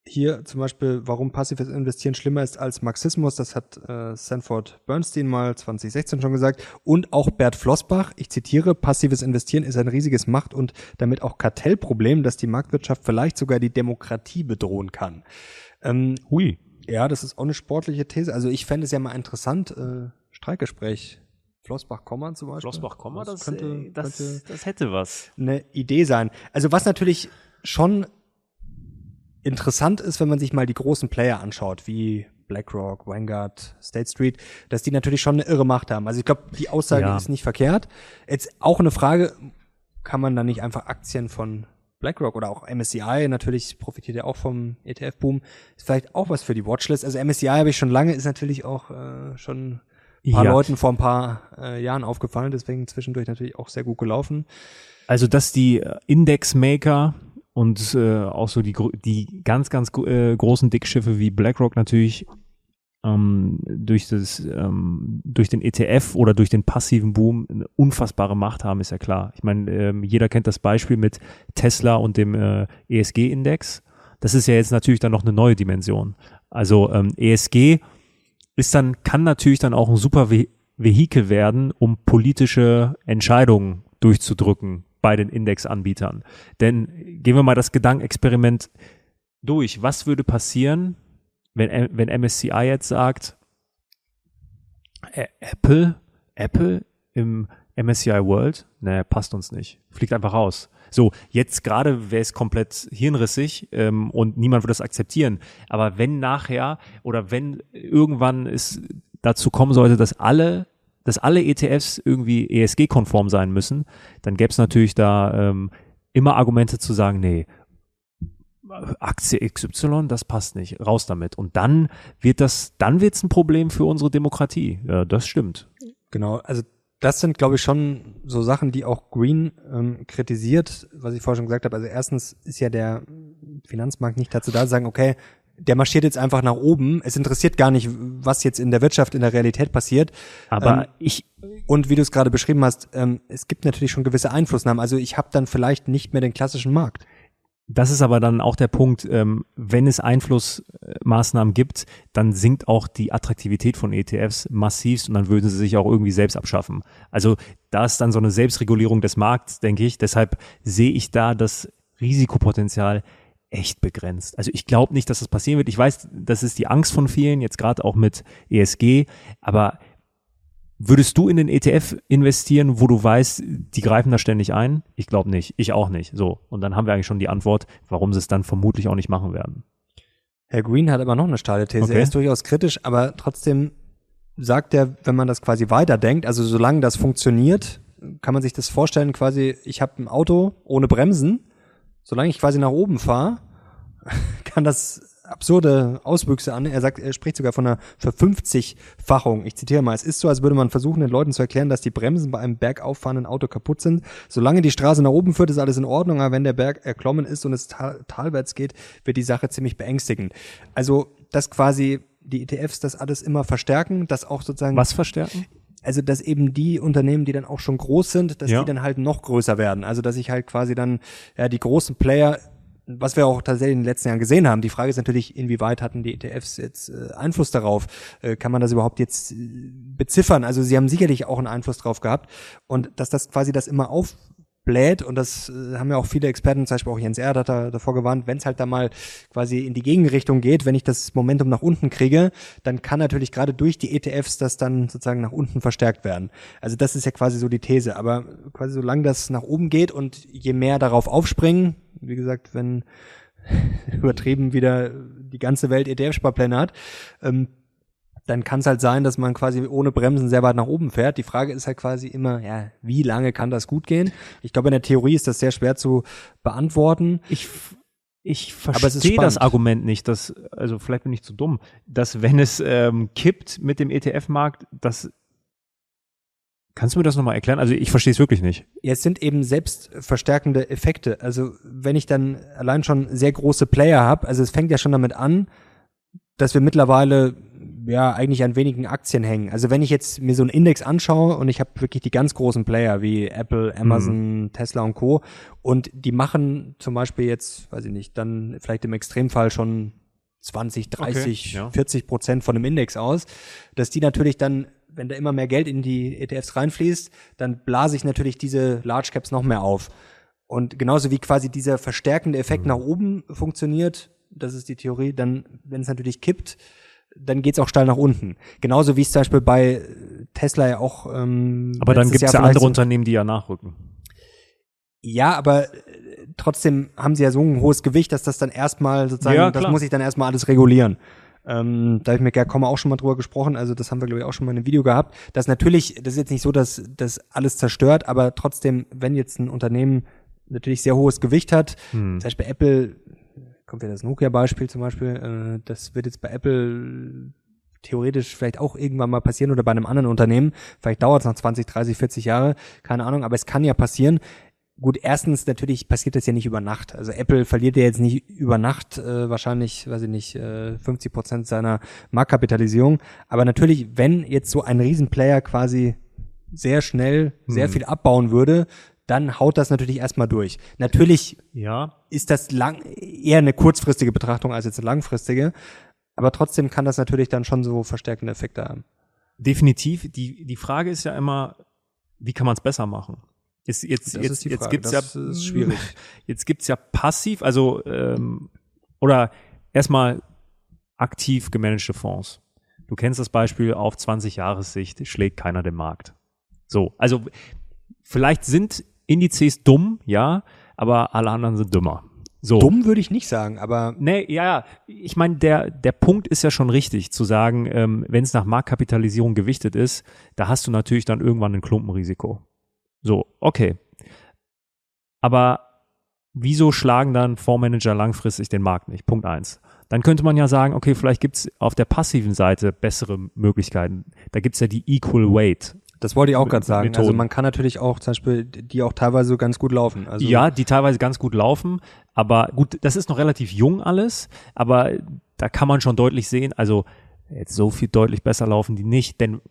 hier zum Beispiel, warum passives Investieren schlimmer ist als Marxismus, das hat äh, Sanford Bernstein mal 2016 schon gesagt. Und auch Bert Flossbach, ich zitiere, passives Investieren ist ein riesiges Macht- und damit auch Kartellproblem, das die Marktwirtschaft vielleicht sogar die Demokratie bedrohen kann. Ähm, Hui. ja, das ist auch eine sportliche These. Also ich fände es ja mal interessant, äh, Streikgespräch. Flossbach-Komma zum Beispiel. Schlossbach-Komma, das, könnte, äh, das, könnte das hätte was. eine Idee sein. Also was natürlich schon interessant ist, wenn man sich mal die großen Player anschaut, wie BlackRock, Vanguard, State Street, dass die natürlich schon eine irre Macht haben. Also ich glaube, die Aussage Ja. ist nicht verkehrt. Jetzt auch eine Frage, kann man dann nicht einfach Aktien von BlackRock oder auch MSCI, natürlich profitiert ja auch vom ETF-Boom, ist vielleicht auch was für die Watchlist. Also MSCI habe ich schon lange, ist natürlich auch äh, schon ein paar Ja. Leuten vor ein paar äh, Jahren aufgefallen, deswegen zwischendurch natürlich auch sehr gut gelaufen. Also, dass die äh, Indexmaker und äh, auch so die, die ganz, ganz äh, großen Dickschiffe wie BlackRock natürlich ähm, durch, das, ähm, durch den ETF oder durch den passiven Boom eine unfassbare Macht haben, ist ja klar. Ich meine, ähm, jeder kennt das Beispiel mit Tesla und dem äh, ESG-Index. Das ist ja jetzt natürlich dann noch eine neue Dimension. Also ähm, ESG ist dann, kann natürlich dann auch ein super Ve Vehikel werden, um politische Entscheidungen durchzudrücken bei den Indexanbietern. Denn gehen wir mal das Gedankenexperiment durch. Was würde passieren, wenn, M- wenn MSCI jetzt sagt, Ä- Apple, Apple im MSCI World, ne, passt uns nicht. Fliegt einfach raus. So, jetzt gerade wäre es komplett hirnrissig ähm, und niemand würde das akzeptieren. Aber wenn nachher oder wenn irgendwann es dazu kommen sollte, dass alle, dass alle ETFs irgendwie ESG-konform sein müssen, dann gäbe es natürlich da ähm, immer Argumente zu sagen, nee, Aktie XY, das passt nicht, raus damit. Und dann wird das, dann wird es ein Problem für unsere Demokratie. Ja, das stimmt. Genau, also das sind, glaube ich, schon so Sachen, die auch Green ähm, kritisiert, was ich vorher schon gesagt habe. Also erstens ist ja der Finanzmarkt nicht dazu da, zu sagen, okay, der marschiert jetzt einfach nach oben. Es interessiert gar nicht, was jetzt in der Wirtschaft, in der Realität passiert. Aber Ähm, ich, Und wie du es gerade beschrieben hast, ähm, es gibt natürlich schon gewisse Einflussnahmen. Also ich habe dann vielleicht nicht mehr den klassischen Markt. Das ist aber dann auch der Punkt, ähm, wenn es Einflussmaßnahmen gibt, dann sinkt auch die Attraktivität von ETFs massivst und dann würden sie sich auch irgendwie selbst abschaffen. Also da ist dann so eine Selbstregulierung des Markts, denke ich. Deshalb sehe ich da das Risikopotenzial echt begrenzt. Also ich glaube nicht, dass das passieren wird. Ich weiß, das ist die Angst von vielen, jetzt gerade auch mit ESG, aber Würdest du in den ETF investieren, wo du weißt, die greifen da ständig ein? Ich glaube nicht. Ich auch nicht. So. Und dann haben wir eigentlich schon die Antwort, warum sie es dann vermutlich auch nicht machen werden. Herr Green hat aber noch eine steile These. Okay. Er ist durchaus kritisch, aber trotzdem sagt er, wenn man das quasi weiterdenkt, also solange das funktioniert, kann man sich das vorstellen, quasi, ich habe ein Auto ohne Bremsen, solange ich quasi nach oben fahre, kann das absurde Auswüchse an. Er sagt, er spricht sogar von einer Verfünfzigfachung. Ich zitiere mal, es ist so, als würde man versuchen, den Leuten zu erklären, dass die Bremsen bei einem bergauffahrenden Auto kaputt sind. Solange die Straße nach oben führt, ist alles in Ordnung, aber wenn der Berg erklommen ist und es tal talwärts geht, wird die Sache ziemlich beängstigend. Also, dass quasi die ETFs das alles immer verstärken, dass auch sozusagen Was verstärken? Also dass eben die Unternehmen, die dann auch schon groß sind, dass Ja. die dann halt noch größer werden. Also dass ich halt quasi dann ja die großen Player, was wir auch tatsächlich in den letzten Jahren gesehen haben. Die Frage ist natürlich, inwieweit hatten die ETFs jetzt äh, Einfluss darauf? Äh, kann man das überhaupt jetzt äh, beziffern? Also sie haben sicherlich auch einen Einfluss drauf gehabt und dass das quasi das immer aufbläht und das äh, haben ja auch viele Experten, zum Beispiel auch Jens Erd hat da davor gewarnt, wenn es halt da mal quasi in die Gegenrichtung geht, wenn ich das Momentum nach unten kriege, dann kann natürlich gerade durch die ETFs das dann sozusagen nach unten verstärkt werden. Also das ist ja quasi so die These. Aber quasi solange das nach oben geht und je mehr darauf aufspringen, wie gesagt, wenn übertrieben wieder die ganze Welt ETF-Sparpläne hat, ähm, dann kann es halt sein, dass man quasi ohne Bremsen sehr weit nach oben fährt. Die Frage ist halt quasi immer, ja, wie lange kann das gut gehen? Ich glaube, in der Theorie ist das sehr schwer zu beantworten. Ich, ich verstehe das. Argument nicht, dass, also vielleicht bin ich zu dumm, dass wenn es ähm, kippt mit dem ETF-Markt, dass Kannst du mir das nochmal erklären? Also ich verstehe es wirklich nicht. Ja, es sind eben selbstverstärkende Effekte. Also wenn ich dann allein schon sehr große Player habe, also es fängt ja schon damit an, dass wir mittlerweile ja eigentlich an wenigen Aktien hängen. Also wenn ich jetzt mir so einen Index anschaue und ich habe wirklich die ganz großen Player wie Apple, Amazon, mhm. Tesla und Co. und die machen zum Beispiel jetzt, weiß ich nicht, dann vielleicht im Extremfall schon 20, 30, okay, ja. 40 Prozent von dem Index aus, dass die natürlich dann, wenn da immer mehr Geld in die ETFs reinfließt, dann blase ich natürlich diese Large Caps noch mehr auf. Und genauso wie quasi dieser verstärkende Effekt mhm. nach oben funktioniert, das ist die Theorie, dann, wenn es natürlich kippt, dann geht's auch steil nach unten. Genauso wie es zum Beispiel bei Tesla ja auch. Ähm, aber dann gibt's ja andere so Unternehmen, die ja nachrücken. Ja, aber äh, trotzdem haben sie ja so ein hohes Gewicht, dass das dann erstmal sozusagen, ja, das muss ich dann erstmal alles regulieren. Ähm, da habe ich mit Gerkomma auch schon mal drüber gesprochen, also das haben wir, glaube ich, auch schon mal in einem Video gehabt. Das natürlich, das ist jetzt nicht so, dass das alles zerstört, aber trotzdem, wenn jetzt ein Unternehmen natürlich sehr hohes Gewicht hat, hm. zum Beispiel Apple, kommt ja das Nokia-Beispiel zum Beispiel, äh, das wird jetzt bei Apple theoretisch vielleicht auch irgendwann mal passieren oder bei einem anderen Unternehmen. Vielleicht dauert es noch 20, 30, 40 Jahre, keine Ahnung, aber es kann ja passieren. Gut, erstens natürlich passiert das ja nicht über Nacht. Also Apple verliert ja jetzt nicht über Nacht äh, wahrscheinlich, weiß ich nicht, äh, 50 Prozent seiner Marktkapitalisierung. Aber natürlich, wenn jetzt so ein Riesenplayer quasi sehr schnell sehr hm. viel abbauen würde, dann haut das natürlich erstmal durch. Natürlich ja. ist das lang, eher eine kurzfristige Betrachtung als jetzt eine langfristige, aber trotzdem kann das natürlich dann schon so verstärkende Effekte haben. Definitiv. Die, die Frage ist ja immer, wie kann man es besser machen? Jetzt, jetzt, das jetzt, jetzt gibt's das ja, ist schwierig. Jetzt gibt's ja passiv, also ähm, oder erstmal aktiv gemanagte Fonds. Du kennst das Beispiel auf 20 Jahressicht schlägt keiner den Markt. So, also vielleicht sind Indizes dumm, ja, aber alle anderen sind dümmer. So. Dumm würde ich nicht sagen, aber. Nee, ja, ja. Ich meine, der, der Punkt ist ja schon richtig, zu sagen, ähm, wenn es nach Marktkapitalisierung gewichtet ist, da hast du natürlich dann irgendwann ein Klumpenrisiko. So, okay. Aber wieso schlagen dann Fondsmanager langfristig den Markt nicht? Punkt eins. Dann könnte man ja sagen, okay, vielleicht gibt's auf der passiven Seite bessere Möglichkeiten. Da gibt's ja die Equal Weight. Das wollte ich auch gerade sagen. Also man kann natürlich auch zum Beispiel, die auch teilweise ganz gut laufen. Also ja, die teilweise ganz gut laufen, aber gut, das ist noch relativ jung alles, aber da kann man schon deutlich sehen, also jetzt so viel deutlich besser laufen die nicht, denn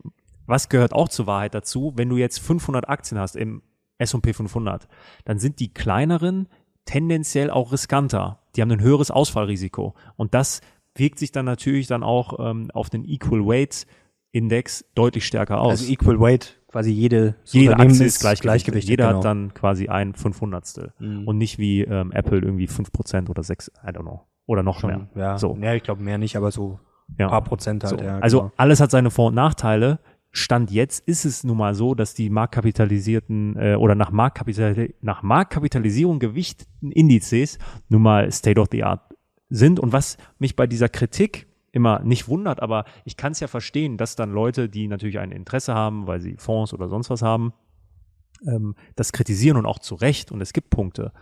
was gehört auch zur Wahrheit dazu, wenn du jetzt 500 Aktien hast im S&P 500, dann sind die kleineren tendenziell auch riskanter. Die haben ein höheres Ausfallrisiko und das wirkt sich dann natürlich dann auch ähm, auf den Equal Weight Index deutlich stärker aus. Also Equal Weight, quasi jede, jede Aktie ist gleich Gleichgewicht. Jeder genau. hat dann quasi ein Fünfhundertstel mhm. und nicht wie ähm, Apple irgendwie fünf Prozent oder sechs, I don't know. Oder noch Schon, mehr. Ja, so. ja ich glaube mehr nicht, aber so ja. paar Prozent halt. So. Ja, also genau. alles hat seine Vor- und Nachteile. Stand jetzt ist es nun mal so, dass die marktkapitalisierten äh, oder nach, Marktkapital nach Marktkapitalisierung gewichteten Indizes nun mal State of the Art sind. Und was mich bei dieser Kritik immer nicht wundert, aber ich kann es ja verstehen, dass dann Leute, die natürlich ein Interesse haben, weil sie Fonds oder sonst was haben, ähm, das kritisieren und auch zu Recht und es gibt Punkte.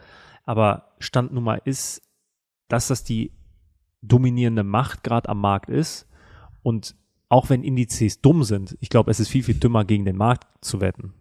Aber Stand nun mal ist, dass das die dominierende Macht gerade am Markt ist und auch wenn Indizes dumm sind, ich glaube, es ist viel, viel dümmer, gegen den Markt zu wetten.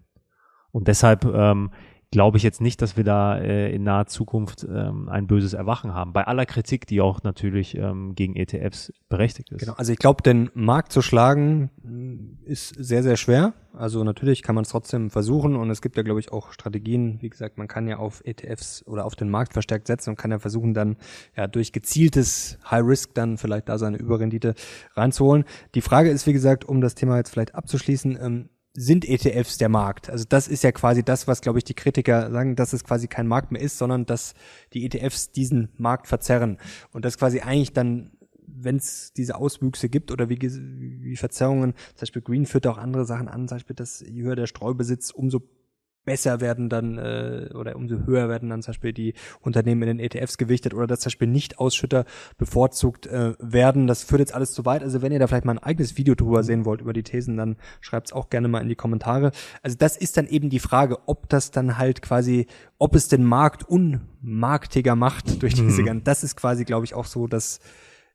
Und deshalb ähm, glaube ich jetzt nicht, dass wir da äh, in naher Zukunft ähm, ein böses Erwachen haben. Bei aller Kritik, die auch natürlich ähm, gegen ETFs berechtigt ist. Genau, also ich glaube, den Markt zu schlagen mm, ist sehr, sehr schwer. Also natürlich kann man es trotzdem versuchen und es gibt ja, glaube ich, auch Strategien. Wie gesagt, man kann ja auf ETFs oder auf den Markt verstärkt setzen und kann ja versuchen, dann ja durch gezieltes High Risk dann vielleicht da seine Überrendite reinzuholen. Die Frage ist, wie gesagt, um das Thema jetzt vielleicht abzuschließen, ähm, sind ETFs der Markt. Also das ist ja quasi das, was, glaube ich, die Kritiker sagen, dass es quasi kein Markt mehr ist, sondern dass die ETFs diesen Markt verzerren. Und das quasi eigentlich dann, wenn es diese Auswüchse gibt oder wie, wie Verzerrungen, zum Beispiel Green führt auch andere Sachen an, zum Beispiel, dass je höher der Streubesitz, umso besser werden dann äh, oder umso höher werden dann zum Beispiel die Unternehmen in den ETFs gewichtet oder dass zum Beispiel Nicht-Ausschütter bevorzugt äh, werden. Das führt jetzt alles zu weit. Also wenn ihr da vielleicht mal ein eigenes Video drüber sehen wollt über die Thesen, dann schreibt es auch gerne mal in die Kommentare. Also das ist dann eben die Frage, ob das dann halt quasi, ob es den Markt unmarktiger macht durch diese mhm. ganzen. Das ist quasi, glaube ich, auch so das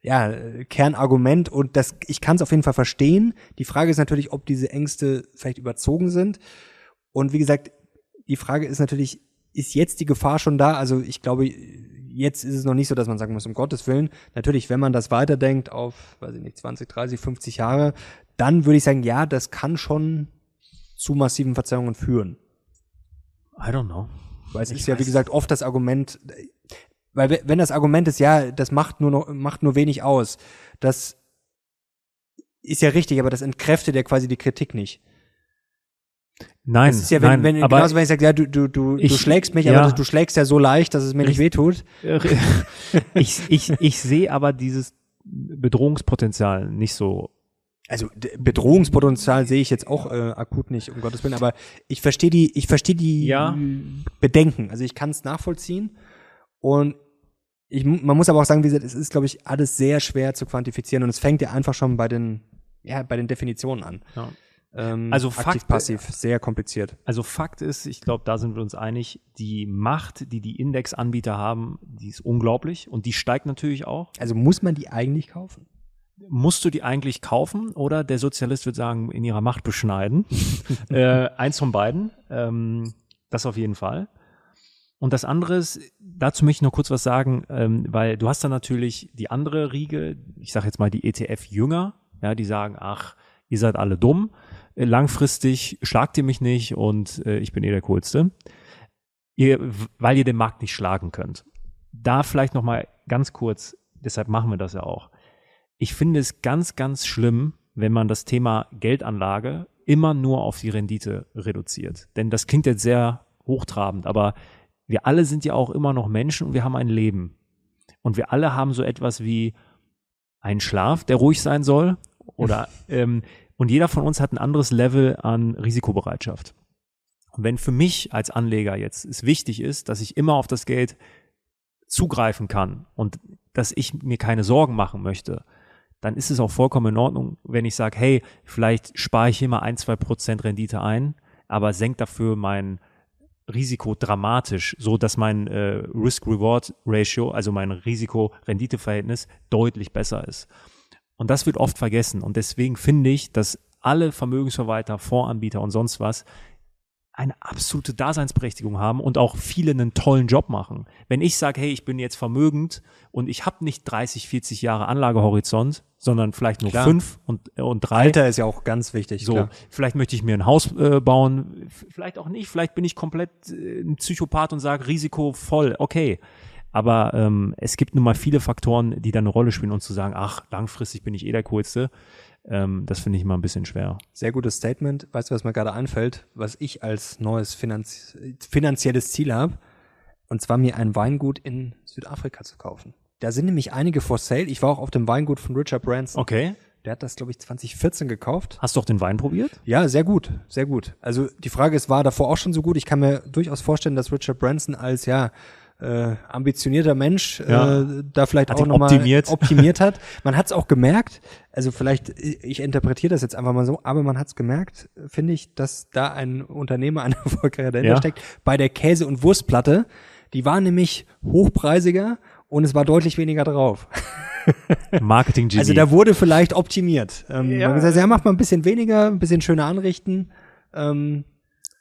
ja, Kernargument und das, ich kann es auf jeden Fall verstehen. Die Frage ist natürlich, ob diese Ängste vielleicht überzogen sind. Und wie gesagt, die Frage ist natürlich, ist jetzt die Gefahr schon da? Also ich glaube, jetzt ist es noch nicht so, dass man sagen muss, um Gottes Willen. Natürlich, wenn man das weiterdenkt auf, weiß ich nicht, 20, 30, 50 Jahre, dann würde ich sagen, ja, das kann schon zu massiven Verzerrungen führen. I don't know. Weil es Ich ist ja, wie gesagt, oft das Argument, weil we- wenn das Argument ist, ja, das macht nur noch, macht nur wenig aus, das ist ja richtig, aber das entkräftet ja quasi die Kritik nicht. Nein, Das ist ja, wenn, nein, wenn aber genauso wenn ich sage, ja, du, du, du, du Ich- schlägst mich, ja. aber du schlägst ja so leicht, dass es mir nicht wehtut. ich, ich, ich sehe aber dieses Bedrohungspotenzial nicht so. Also Bedrohungspotenzial sehe ich jetzt auch äh, akut nicht, um Gottes Willen, aber ich verstehe die, ich verstehe die Ja. Bedenken. Also ich kann es nachvollziehen und ich, man muss aber auch sagen, wie gesagt, es ist, glaube ich, alles sehr schwer zu quantifizieren und es fängt ja einfach schon bei den, ja, bei den Definitionen an. Ja. Ähm, Also aktiv, Fakt- passiv, sehr kompliziert. Also Fakt ist, ich glaube, da sind wir uns einig, die Macht, die die Indexanbieter haben, die ist unglaublich und die steigt natürlich auch. Also muss man die eigentlich kaufen? Musst du die eigentlich kaufen oder der Sozialist wird sagen, in ihrer Macht beschneiden? äh, eins von beiden. Ähm, das auf jeden Fall. Und das andere ist, dazu möchte ich noch kurz was sagen, ähm, weil du hast dann natürlich die andere Riege, ich sage jetzt mal die ETF-Jünger, ja, die sagen, ach, ihr seid alle dumm, äh, langfristig schlagt ihr mich nicht und äh, ich bin eh der Coolste. Ihr, weil ihr den Markt nicht schlagen könnt. Da vielleicht noch mal ganz kurz, deshalb machen wir das ja auch. Ich finde es ganz, ganz schlimm, wenn man das Thema Geldanlage immer nur auf die Rendite reduziert. Denn das klingt jetzt sehr hochtrabend, aber wir alle sind ja auch immer noch Menschen und wir haben ein Leben. Und wir alle haben so etwas wie einen Schlaf, der ruhig sein soll. Oder ähm, und jeder von uns hat ein anderes Level an Risikobereitschaft. Und wenn für mich als Anleger jetzt es wichtig ist, dass ich immer auf das Geld zugreifen kann und dass ich mir keine Sorgen machen möchte, dann ist es auch vollkommen in Ordnung, wenn ich sage, hey, vielleicht spare ich hier mal ein, zwei Prozent Rendite ein, aber senkt dafür mein Risiko dramatisch, so dass mein äh, Risk-Reward-Ratio, also mein Risiko-Rendite-Verhältnis deutlich besser ist. Und das wird oft vergessen. Und deswegen finde ich, dass alle Vermögensverwalter, Fondsanbieter und sonst was eine absolute Daseinsberechtigung haben und auch viele einen tollen Job machen. Wenn ich sage, hey, ich bin jetzt vermögend und ich habe nicht 30, 40 Jahre Anlagehorizont, sondern vielleicht nur Klar. fünf und, äh, und drei. Alter ist ja auch ganz wichtig. So, klar. vielleicht möchte ich mir ein Haus äh, bauen, vielleicht auch nicht, vielleicht bin ich komplett äh, ein Psychopath und sage risikovoll, okay. Aber ähm, es gibt nun mal viele Faktoren, die da eine Rolle spielen und zu sagen, ach, langfristig bin ich eh der Coolste, ähm, das finde ich immer ein bisschen schwer. Sehr gutes Statement. Weißt du, was mir gerade einfällt, was ich als neues Finanz finanzielles Ziel habe? Und zwar mir ein Weingut in Südafrika zu kaufen. Da sind nämlich einige for sale. Ich war auch auf dem Weingut von Richard Branson. Okay. Der hat das, glaube ich, 2014 gekauft. Hast du auch den Wein probiert? Ja, sehr gut, sehr gut. Also die Frage ist, war davor auch schon so gut? Ich kann mir durchaus vorstellen, dass Richard Branson als ja äh, ambitionierter Mensch Ja. äh, da vielleicht Hat auch nochmal optimiert. optimiert hat. Man hat es auch gemerkt, also vielleicht, ich interpretiere das jetzt einfach mal so, aber man hat es gemerkt, finde ich, dass da ein Unternehmer, ein Erfolgreicher dahinter Ja. steckt, bei der Käse- und Wurstplatte. Die war nämlich hochpreisiger und es war deutlich weniger drauf. Marketing Genie. Also da wurde vielleicht optimiert. Ähm, Ja. ja. Man hat gesagt, ja, macht mal ein bisschen weniger, ein bisschen schöner anrichten. Ähm,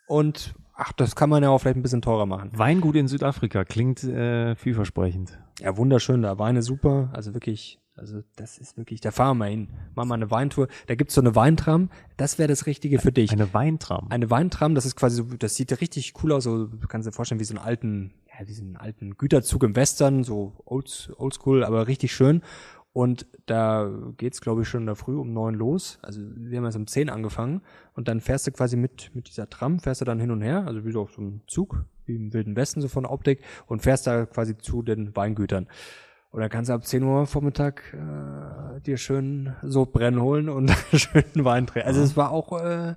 und ach, das kann man ja auch vielleicht ein bisschen teurer machen. Weingut in Südafrika klingt äh, vielversprechend. Ja, wunderschön, da Weine super. Also wirklich, also das ist wirklich, da fahren wir hin. Machen wir eine Weintour. Da gibt's so eine Weintram. Das wäre das Richtige für dich. Eine Weintram. Eine Weintram, das ist quasi so, das sieht richtig cool aus, so, du kannst dir vorstellen, wie so einen alten, ja, wie so einen alten Güterzug im Western, so old, oldschool, aber richtig schön. Und da geht's, glaube ich, schon in der Früh um neun los. Also wir haben jetzt um zehn angefangen. Und dann fährst du quasi mit, mit dieser Tram, fährst du dann hin und her, also wie so auf so einem Zug, wie im Wilden Westen, so von der Optik, und fährst da quasi zu den Weingütern. Und dann kannst du ab 10 Uhr Vormittag äh, dir schön so brennen holen und schönen Wein trinken. Also es war auch äh,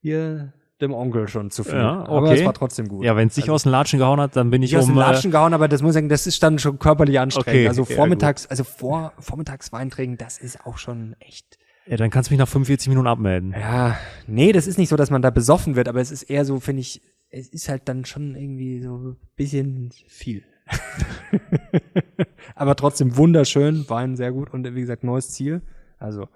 hier dem Onkel schon zu viel. Ja, Aber okay. es war trotzdem gut. Ja, wenn es dich aus den Latschen gehauen hat, dann bin ich Ich aus um den äh, Latschen gehauen, aber das muss ich sagen, das ist dann schon körperlich anstrengend. Okay, also ja, vormittags, also vor vormittags Wein trinken, das ist auch schon echt. ja, dann kannst du mich nach 45 Minuten abmelden. Ja, nee, das ist nicht so, dass man da besoffen wird, aber es ist eher so, finde ich, es ist halt dann schon irgendwie so ein bisschen viel. aber trotzdem wunderschön, Wein sehr gut und wie gesagt, neues Ziel. Also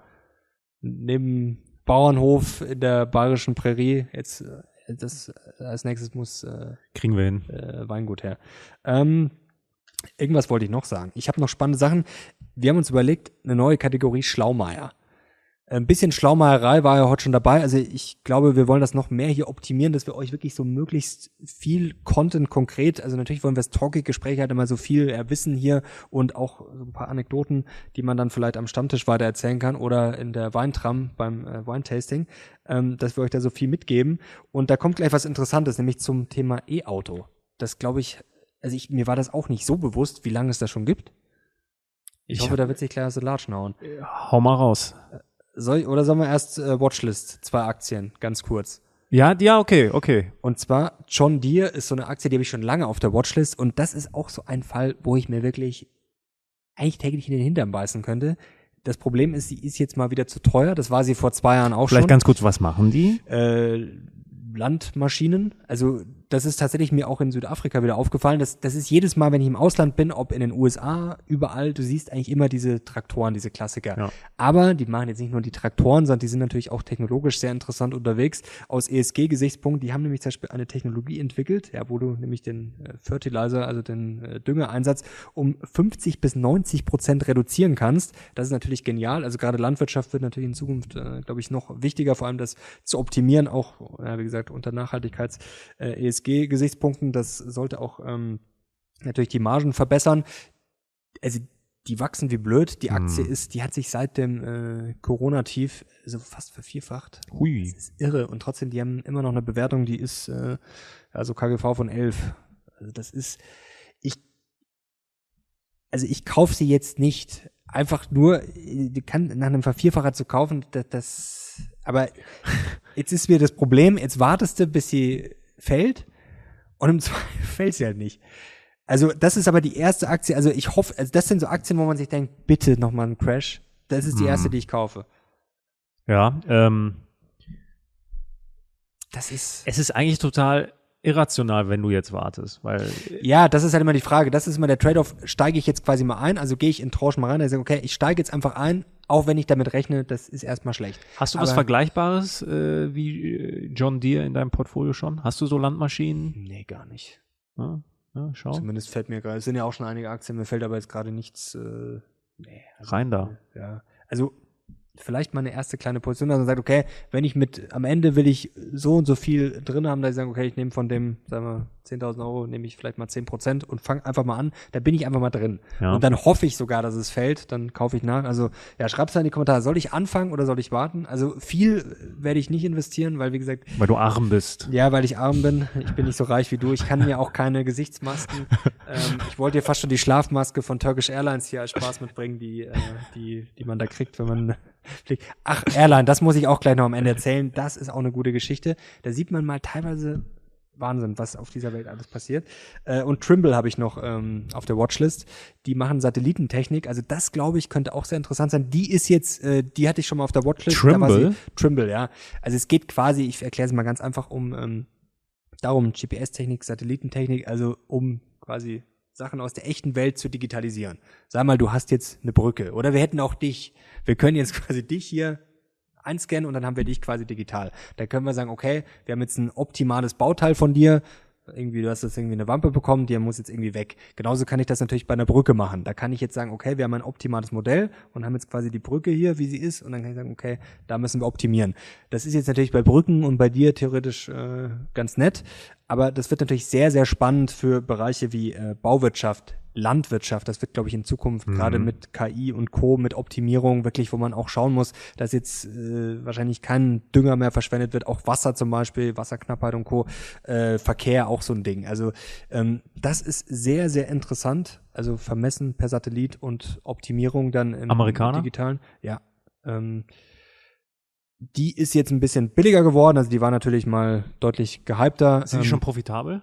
neben Bauernhof in der bayerischen Prärie, jetzt äh, das als nächstes muss äh, Kriegen wir hin. äh, Weingut her. Ähm, Irgendwas wollte ich noch sagen. Ich habe noch spannende Sachen. Wir haben uns überlegt, eine neue Kategorie Schlaumeier. Ein bisschen Schlaumeierei war ja heute schon dabei. Also ich glaube, wir wollen das noch mehr hier optimieren, dass wir euch wirklich so möglichst viel Content konkret, also natürlich wollen wir das Talking-Gespräch halt immer so viel äh, Wissen hier und auch so ein paar Anekdoten, die man dann vielleicht am Stammtisch weiter erzählen kann oder in der Weintram beim äh, Weintasting, ähm, dass wir euch da so viel mitgeben. Und da kommt gleich was Interessantes, nämlich zum Thema E-Auto. Das glaube ich, also ich, mir war das auch nicht so bewusst, wie lange es das schon gibt. Ich, Ich hoffe, hab- da wird sich gleich aus der Latschen hauen. Hau mal raus. Soll ich, oder sollen wir erst äh, Watchlist, zwei Aktien, ganz kurz. Ja, ja, okay, okay. Und zwar John Deere ist so eine Aktie, die habe ich schon lange auf der Watchlist und das ist auch so ein Fall, wo ich mir wirklich eigentlich täglich in den Hintern beißen könnte. Das Problem ist, sie ist jetzt mal wieder zu teuer. Das war sie vor zwei Jahren auch Vielleicht schon. ganz kurz, was machen die? äh, Landmaschinen. Also das ist tatsächlich mir auch in Südafrika wieder aufgefallen. Das, das ist jedes Mal, wenn ich im Ausland bin, ob in den USA, überall, du siehst eigentlich immer diese Traktoren, diese Klassiker. Ja. Aber die machen jetzt nicht nur die Traktoren, sondern die sind natürlich auch technologisch sehr interessant unterwegs. Aus ESG-Gesichtspunkt, die haben nämlich zum Beispiel eine Technologie entwickelt, ja, wo du nämlich den äh, Fertilizer, also den äh, Düngereinsatz, um 50 bis 90 Prozent reduzieren kannst. Das ist natürlich genial. Also gerade Landwirtschaft wird natürlich in Zukunft, äh, glaube ich, noch wichtiger, vor allem das zu optimieren, auch, ja, wie gesagt, unter Nachhaltigkeits-ESG-Gesichtspunkten. das sollte auch ähm, natürlich die Margen verbessern. Also die wachsen wie blöd. Die Aktie Hm. ist, die hat sich seit dem äh, Corona-Tief so fast vervierfacht. Das Hui. ist irre. Und trotzdem, die haben immer noch eine Bewertung, die ist, äh, also KGV von 11. Also das ist, ich, also ich kaufe sie jetzt nicht einfach nur, die kann nach einem Vervierfacher zu kaufen, das, das, aber jetzt ist mir das Problem, jetzt wartest du, bis sie fällt und im Zweifel fällt sie halt nicht. Also das ist aber die erste Aktie, also ich hoffe, also das sind so Aktien, wo man sich denkt, bitte nochmal ein Crash. Das ist die Hm. erste, die ich kaufe. Ja, ähm, Das ist, es ist eigentlich total irrational, wenn du jetzt wartest, weil Ja, das ist halt immer die Frage. Das ist immer der Trade-off. Steige ich jetzt quasi mal ein? Also gehe ich in Tranchen mal rein und sage, okay, ich steige jetzt einfach ein, auch wenn ich damit rechne, das ist erstmal schlecht. hast du was Aber- Vergleichbares äh, wie äh, John Deere in deinem Portfolio schon? Hast du so Landmaschinen? Nee, gar nicht. Ja, ja, schau. Zumindest fällt mir gerade, es sind ja auch schon einige Aktien, mir fällt aber jetzt gerade nichts, äh, nee. Also, Rein da. Ja. Also, vielleicht mal eine erste kleine Position, dass man sagt, okay, wenn ich mit, am Ende will ich so und so viel drin haben, dass ich sage, okay, ich nehme von dem, sagen wir, 10.000 Euro, nehme ich vielleicht mal 10% und fange einfach mal an, da bin ich einfach mal drin. Ja. Und dann hoffe ich sogar, dass es fällt, dann kaufe ich nach. Also, ja, schreib's da in die Kommentare, soll ich anfangen oder soll ich warten? Also, viel werde ich nicht investieren, weil, wie gesagt, Weil du arm bist. ja, weil ich arm bin. Ich bin nicht so reich wie du. Ich kann mir auch keine Gesichtsmasken. ähm, ich wollte dir fast schon die Schlafmaske von Turkish Airlines hier als Spaß mitbringen, die, äh, die, die man da kriegt, wenn man fliegt. Ach, Airline, das muss ich auch gleich noch am Ende erzählen. Das ist auch eine gute Geschichte. Da sieht man mal teilweise Wahnsinn, was auf dieser Welt alles passiert. Äh, und Trimble habe ich noch ähm, auf der Watchlist. Die machen Satellitentechnik. Also das, glaube ich, könnte auch sehr interessant sein. Die ist jetzt, äh, die hatte ich schon mal auf der Watchlist. Trimble? sie- Trimble, ja. Also es geht quasi, ich erkläre es mal ganz einfach, um ähm, darum GPS-Technik, Satellitentechnik, also um quasi Sachen aus der echten Welt zu digitalisieren. Sag mal, du hast jetzt eine Brücke oder wir hätten auch dich. Wir können jetzt quasi dich hier einscannen und dann haben wir dich quasi digital. Da können wir sagen, okay, wir haben jetzt ein optimales Bauteil von dir. Irgendwie, du hast jetzt irgendwie eine Wampe bekommen, die muss jetzt irgendwie weg. Genauso kann ich das natürlich bei einer Brücke machen. Da kann ich jetzt sagen, okay, wir haben ein optimales Modell und haben jetzt quasi die Brücke hier, wie sie ist, und dann kann ich sagen, okay, da müssen wir optimieren. Das ist jetzt natürlich bei Brücken und bei dir theoretisch äh, ganz nett, aber das wird natürlich sehr, sehr spannend für Bereiche wie äh, Bauwirtschaft, Landwirtschaft. Das wird, glaube ich, in Zukunft gerade mit KI und Co., mit Optimierung wirklich, wo man auch schauen muss, dass jetzt äh, wahrscheinlich kein Dünger mehr verschwendet wird, auch Wasser zum Beispiel, Wasserknappheit und Co., äh, Verkehr auch so ein Ding. Also ähm, das ist sehr, sehr interessant. Also vermessen per Satellit und Optimierung dann im Amerikaner? digitalen. Ja. Ähm, die ist jetzt ein bisschen billiger geworden, also die war natürlich mal deutlich gehypter. Sind die Ähm, schon profitabel?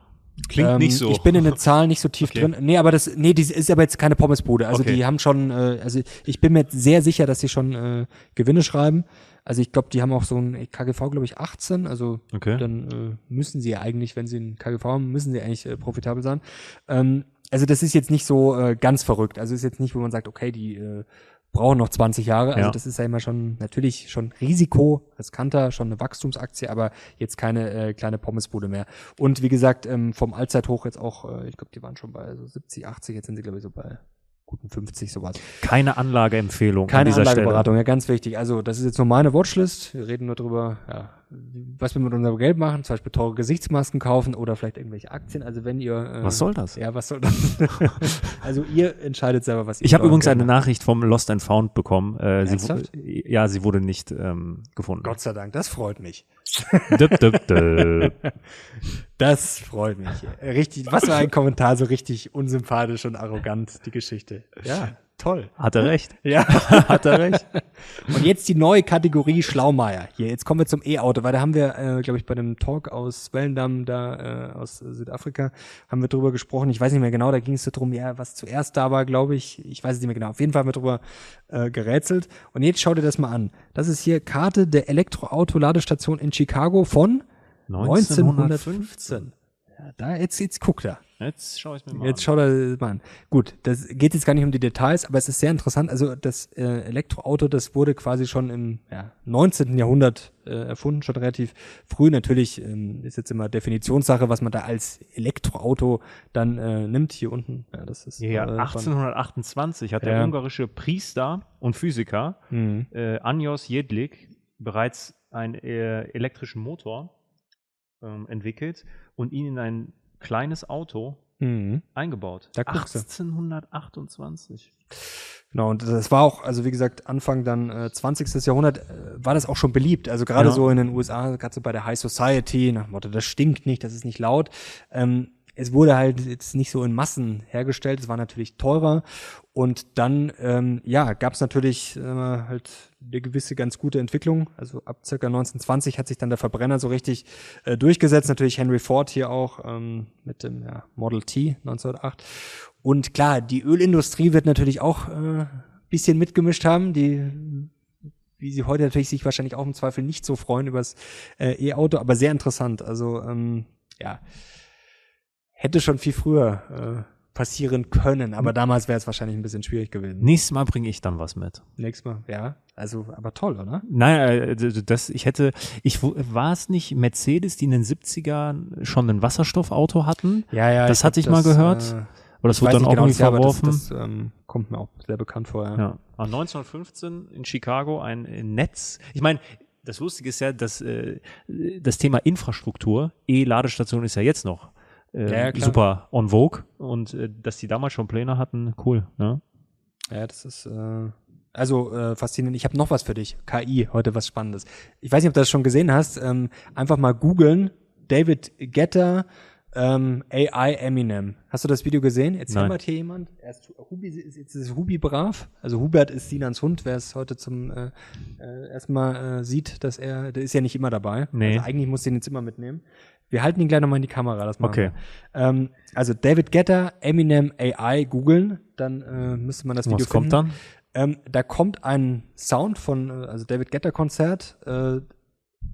Klingt ähm, nicht so. Ich bin in den Zahlen nicht so tief Okay. drin. Nee, aber das, nee, die ist aber jetzt keine Pommesbude. Also Okay. die haben schon, äh, also ich bin mir sehr sicher, dass sie schon äh, Gewinne schreiben. Also ich glaube, die haben auch so ein KGV, glaube ich, 18. Also Okay. dann äh, müssen sie ja eigentlich, wenn sie ein KGV haben, müssen sie eigentlich äh, profitabel sein. Ähm, also das ist jetzt nicht so äh, ganz verrückt. Also ist jetzt nicht, wo man sagt, okay, die äh, brauchen noch 20 Jahre. Also Ja. das ist ja immer schon natürlich schon Risiko, riskanter, schon eine Wachstumsaktie, aber jetzt keine äh, kleine Pommesbude mehr. Und wie gesagt, ähm, vom Allzeithoch jetzt auch, äh, ich glaube, die waren schon bei so 70, 80, jetzt sind sie glaube ich so bei guten 50 sowas. Keine Anlageempfehlung an Keine dieser Anlageberatung, ja, ganz wichtig. Also, das ist jetzt nur meine Watchlist. Wir reden nur drüber, ja, was wir mit unserem Geld machen, zum Beispiel teure Gesichtsmasken kaufen oder vielleicht irgendwelche Aktien. Also, wenn ihr. Äh, Was soll das? Ja, was soll das? also, ihr entscheidet selber, was ihr Ich habe übrigens Geld eine macht. Nachricht vom Lost and Found bekommen. Äh, sie, ja, sie wurde nicht ähm, gefunden. Gott sei Dank, das freut mich. Das freut mich. Richtig, was für ein Kommentar, so richtig unsympathisch und arrogant, die Geschichte. Ja, toll. Hat er recht? Ja. Hat er recht? Und jetzt die neue Kategorie Schlaumeier. Hier, jetzt kommen wir zum E-Auto, weil da haben wir, äh, glaube ich, bei dem Talk aus Wellendamm da äh, aus Südafrika, haben wir drüber gesprochen. Ich weiß nicht mehr genau, da ging es so drum, ja, was zuerst da war, glaube ich. Ich weiß es nicht mehr genau. Auf jeden Fall haben wir drüber äh, gerätselt. Und jetzt schau dir das mal an. Das ist hier Karte der Elektroauto-Ladestation in Chicago von 1915. Ja, da, jetzt, jetzt guckt er. Jetzt schaue ich mir mal Jetzt schau das mal an. Gut, das geht jetzt gar nicht um die Details, aber es ist sehr interessant. Also das äh, Elektroauto, das wurde quasi schon im ja, 19. Jahrhundert äh, erfunden, schon relativ früh. Natürlich ähm, ist jetzt immer Definitionssache, was man da als Elektroauto dann äh, nimmt. Hier unten, ja, das ist Ja, äh, von- 1828 hat der ungarische Priester und Physiker Mhm. äh, Anjos Jedlik bereits einen äh, elektrischen Motor ähm, entwickelt und ihn in ein kleines Auto Mhm. eingebaut. Da guckst du. 1828. Genau, und das war auch, also wie gesagt, Anfang dann äh, 20. Jahrhundert äh, war das auch schon beliebt. Also gerade Ja. so in den USA, gerade so bei der High Society, nach dem Motto, das stinkt nicht, das ist nicht laut. Ähm, es wurde halt jetzt nicht so in Massen hergestellt, es war natürlich teurer. Und dann, ähm, ja, gab es natürlich äh, halt eine gewisse ganz gute Entwicklung. Also ab circa 1920 hat sich dann der Verbrenner so richtig äh, durchgesetzt. Natürlich Henry Ford hier auch ähm, mit dem ja, Model T 1908. Und klar, die Ölindustrie wird natürlich auch äh, bisschen mitgemischt haben. Die wie sie heute natürlich sich wahrscheinlich auch im Zweifel nicht so freuen übers äh, E-Auto, aber sehr interessant. Also ähm, ja, hätte schon viel früher äh, passieren können, aber damals wäre es wahrscheinlich ein bisschen schwierig gewesen. Nächstes Mal bringe ich dann was mit. Nächstes Mal, ja. Also, aber toll, oder? Nein, äh, das, ich hätte, ich war es nicht Mercedes, die in den 70ern schon ein Wasserstoffauto hatten? Ja, ja. Das glaub, hatte ich mal gehört. Äh, Oder das ich wurde dann auch genau irgendwie das aber das, verworfen? das ähm, kommt mir auch sehr bekannt vor. Ja. Ja. Aber 1915 in Chicago ein äh, Netz. Ich meine, das Lustige ist ja, dass äh, das Thema Infrastruktur, E-Ladestation ist ja jetzt noch äh, Ja, super on vogue und äh, dass die damals schon Pläne hatten, cool. Ne? Ja, das ist äh, also äh, faszinierend. Ich habe noch was für dich. KI, heute was Spannendes. Ich weiß nicht, ob du das schon gesehen hast. Ähm, einfach mal googeln. David Getter, ähm, AI Eminem. Hast du das Video gesehen? Jetzt Nein. hier jemand. Erst Hubi ist, jetzt ist Hubi brav. Also Hubert ist Sinans Hund, wer es heute zum äh, äh, erstmal äh, sieht, dass er, der ist ja nicht immer dabei. Nee. Also eigentlich muss den jetzt immer mitnehmen. Wir halten ihn gleich nochmal in die Kamera, das machen Okay. wir. Ähm, also David Getter, Eminem AI googeln, dann äh, müsste man das Video Was kommt finden. dann? Ähm, da kommt ein Sound von, äh, also David Getter Konzert, äh,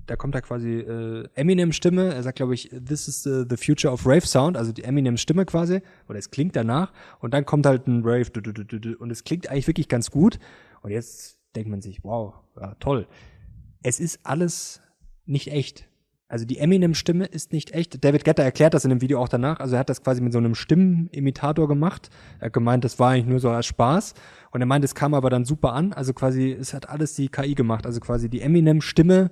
da kommt da quasi äh, Eminem Stimme, er sagt glaube ich, this is the, the future of Rave Sound, also die Eminem Stimme quasi, oder es klingt danach und dann kommt halt ein Rave du, du, du, du, du, und es klingt eigentlich wirklich ganz gut und jetzt denkt man sich, wow, ja, toll. Es ist alles nicht echt. Also die Eminem-Stimme ist nicht echt. David Getter erklärt das in dem Video auch danach. Also er hat das quasi mit so einem Stimmenimitator gemacht. Er hat gemeint, das war eigentlich nur so als Spaß. Und er meint, es kam aber dann super an. Also quasi, es hat alles die KI gemacht. Also quasi die Eminem-Stimme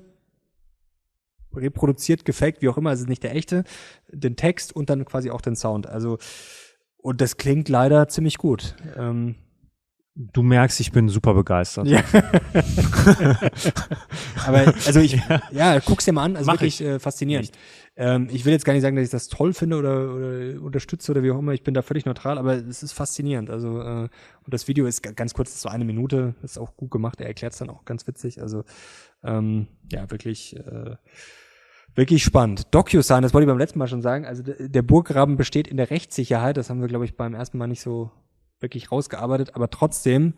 reproduziert, gefaked, wie auch immer, es ist nicht der echte, den Text und dann quasi auch den Sound. Also, und das klingt leider ziemlich gut. Ähm, Du merkst, ich bin super begeistert. ja. Aber also ich, ja, guck's dir mal an, also Mach wirklich äh, faszinierend. Ähm, ich will jetzt gar nicht sagen, dass ich das toll finde oder, oder unterstütze oder wie auch immer. Ich bin da völlig neutral, aber es ist faszinierend. Also äh, und das Video ist ga- ganz kurz, das ist so eine Minute, ist auch gut gemacht. Er erklärt es dann auch ganz witzig. Also ähm, ja, wirklich. Äh, Wirklich spannend. DocuSign, das wollte ich beim letzten Mal schon sagen. Also der, der Burggraben besteht in der Rechtssicherheit. Das haben wir, glaube ich, beim ersten Mal nicht so wirklich rausgearbeitet. Aber trotzdem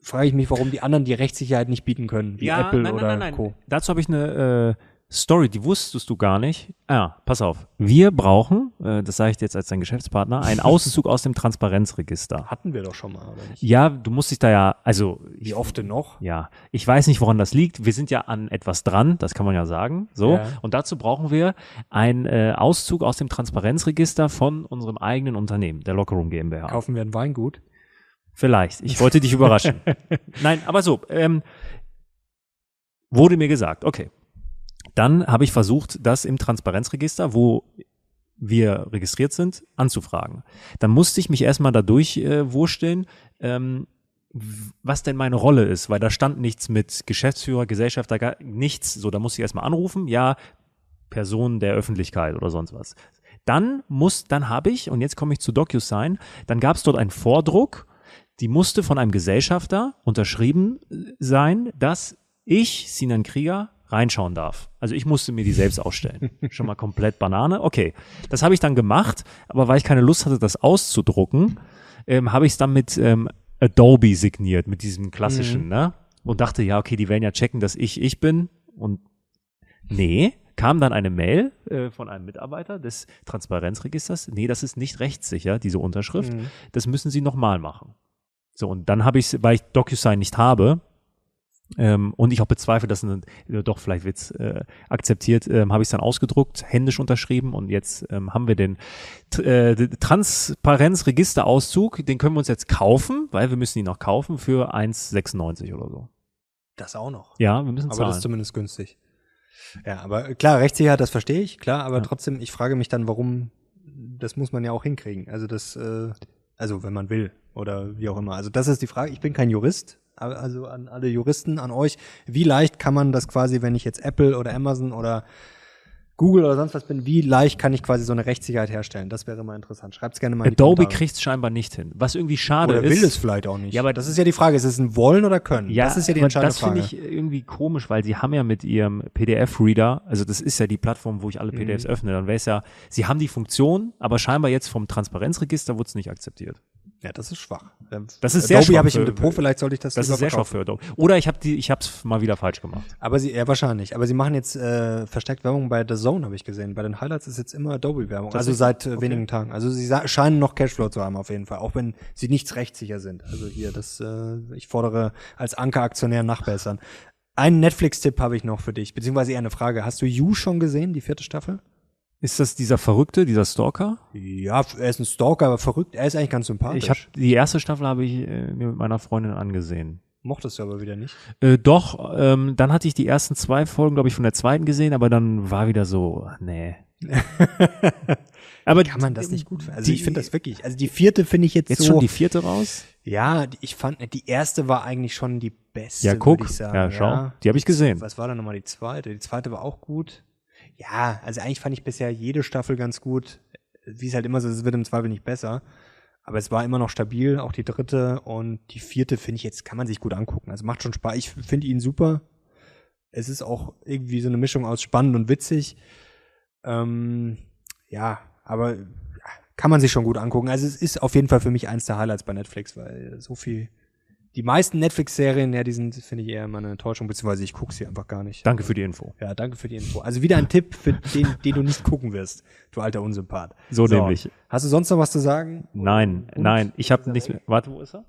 frage ich mich, warum die anderen die Rechtssicherheit nicht bieten können, wie Apple oder Co. Dazu habe ich eine, Story, die wusstest du gar nicht. Ah, pass auf. Wir brauchen, äh, das sage ich dir jetzt als dein Geschäftspartner, einen Auszug aus dem Transparenzregister. Hatten wir doch schon mal, oder nicht? Ja, du musst dich da ja, also Wie oft denn noch? ja, ich weiß nicht, woran das liegt. Wir sind ja an etwas dran, das kann man ja sagen. So. Ja. Und dazu brauchen wir einen äh, Auszug aus dem Transparenzregister von unserem eigenen Unternehmen, der Lockerroom GmbH. Kaufen wir ein Weingut? Vielleicht. Ich wollte dich überraschen. Nein, aber so, ähm, wurde mir gesagt, okay. Dann habe ich versucht, das im Transparenzregister, wo wir registriert sind, anzufragen. Dann musste ich mich erstmal dadurch äh, wursteln, ähm, was denn meine Rolle ist, weil da stand nichts mit Geschäftsführer, Gesellschafter, gar nichts. So, da musste ich erstmal anrufen, ja, Person der Öffentlichkeit oder sonst was. Dann muss, dann habe ich, und jetzt komme ich zu DocuSign, dann gab es dort einen Vordruck, die musste von einem Gesellschafter unterschrieben äh, sein, dass ich, Sinan Krieger, reinschauen darf. Also ich musste mir die selbst ausstellen. Schon mal komplett Banane. Okay, das habe ich dann gemacht, aber weil ich keine Lust hatte, das auszudrucken, ähm, habe ich es dann mit ähm, Adobe signiert, mit diesem klassischen, ne? Und dachte, ja, okay, die werden ja checken, dass ich ich bin. Und nee, kam dann eine Mail äh, von einem Mitarbeiter des Transparenzregisters. Nee, das ist nicht rechtssicher, diese Unterschrift. Mhm. Das müssen Sie nochmal machen. So, und dann habe ich weil ich DocuSign nicht habe, ähm, und ich auch bezweifle, dass ein, äh, doch vielleicht wird's äh, akzeptiert, ähm, habe ich es dann ausgedruckt, händisch unterschrieben und jetzt ähm, haben wir den äh, Transparenzregisterauszug, den können wir uns jetzt kaufen, weil wir müssen ihn noch kaufen für 1,96 oder so. Das auch noch. Ja, wir müssen Aber zahlen. das ist zumindest günstig. Ja, aber klar, Rechtssicherheit, das verstehe ich, klar, aber Ja. trotzdem, ich frage mich dann, warum, das muss man ja auch hinkriegen. Also das, äh, also wenn man will oder wie auch immer. Also das ist die Frage. Ich bin kein Jurist, aber also an alle Juristen, an euch, wie leicht kann man das quasi, wenn ich jetzt Apple oder Amazon oder Google oder sonst was bin, wie leicht kann ich quasi so eine Rechtssicherheit herstellen? Das wäre mal interessant. Schreibt's gerne mal in die Adobe kriegt es scheinbar nicht hin. Was irgendwie schade Oder ist. will es vielleicht auch nicht. Ja, aber das ist ja die Frage. Ist es ein Wollen oder Können? Ja, das ist ja die entscheidende das Frage. finde ich irgendwie komisch, weil sie haben ja mit ihrem PDF-Reader, also das ist ja die Plattform, wo ich alle PDFs Mhm. öffne, dann wäre es ja, sie haben die Funktion, aber scheinbar jetzt vom Transparenzregister wurde es nicht akzeptiert. Ja, das ist schwach. Das ist sehr Adobe schwach habe ich im Depot, vielleicht sollte ich das Das ist sehr schwach für Adobe. Oder ich habe die, ich habe es mal wieder falsch gemacht. Aber sie, ja, wahrscheinlich. Aber sie machen jetzt äh, verstärkt Werbung bei The Zone, habe ich gesehen. Bei den Highlights ist jetzt immer Adobe-Werbung. Also seit äh, wenigen Tagen. Also sie scheinen noch Cashflow zu haben auf jeden Fall, auch wenn sie nichts rechtssicher sind. Also hier, das, äh, ich fordere als Anker-Aktionär nachbessern. Einen Netflix-Tipp habe ich noch für dich, beziehungsweise eher eine Frage. Hast du You schon gesehen, die vierte Staffel? Ist das dieser Verrückte, dieser Stalker? Ja, er ist ein Stalker, aber verrückt. Er ist eigentlich ganz sympathisch. Ich habe die erste Staffel habe ich äh, mir mit meiner Freundin angesehen. Mochtest du aber wieder nicht. Äh, doch, ähm, dann hatte ich die ersten zwei Folgen, glaube ich, von der zweiten gesehen, aber dann war wieder so, nee. aber Kann man das nicht gut finden? Also die- ich finde das wirklich. Also die vierte finde ich jetzt, jetzt so. schon die vierte raus? Ja, ich fand, die erste war eigentlich schon die beste, Ja, guck. ich sagen. Ja, schau. Die habe ich gesehen. Was war dann nochmal die zweite? Die zweite war auch gut. Ja, also eigentlich fand ich bisher jede Staffel ganz gut. Wie es halt immer so ist, es wird im Zweifel nicht besser. Aber es war immer noch stabil, auch die dritte und die vierte finde ich jetzt, kann man sich gut angucken. Also macht schon Spaß. Ich finde ihn super. Es ist auch irgendwie so eine Mischung aus spannend und witzig. Ähm, ja, aber kann man sich schon gut angucken. Also es ist auf jeden Fall für mich eins der Highlights bei Netflix, weil so viel. Die meisten Netflix-Serien, ja, die sind, finde ich, eher immer eine Enttäuschung, beziehungsweise ich gucke sie einfach gar nicht. Danke für die Info. Ja, danke für die Info. Also wieder ein Tipp, für den, den du nicht gucken wirst, du alter Unsympath. So, nämlich. Hast du sonst noch was zu sagen? Nein, Und? nein, ich habe nichts mehr. Warte, wo ist er?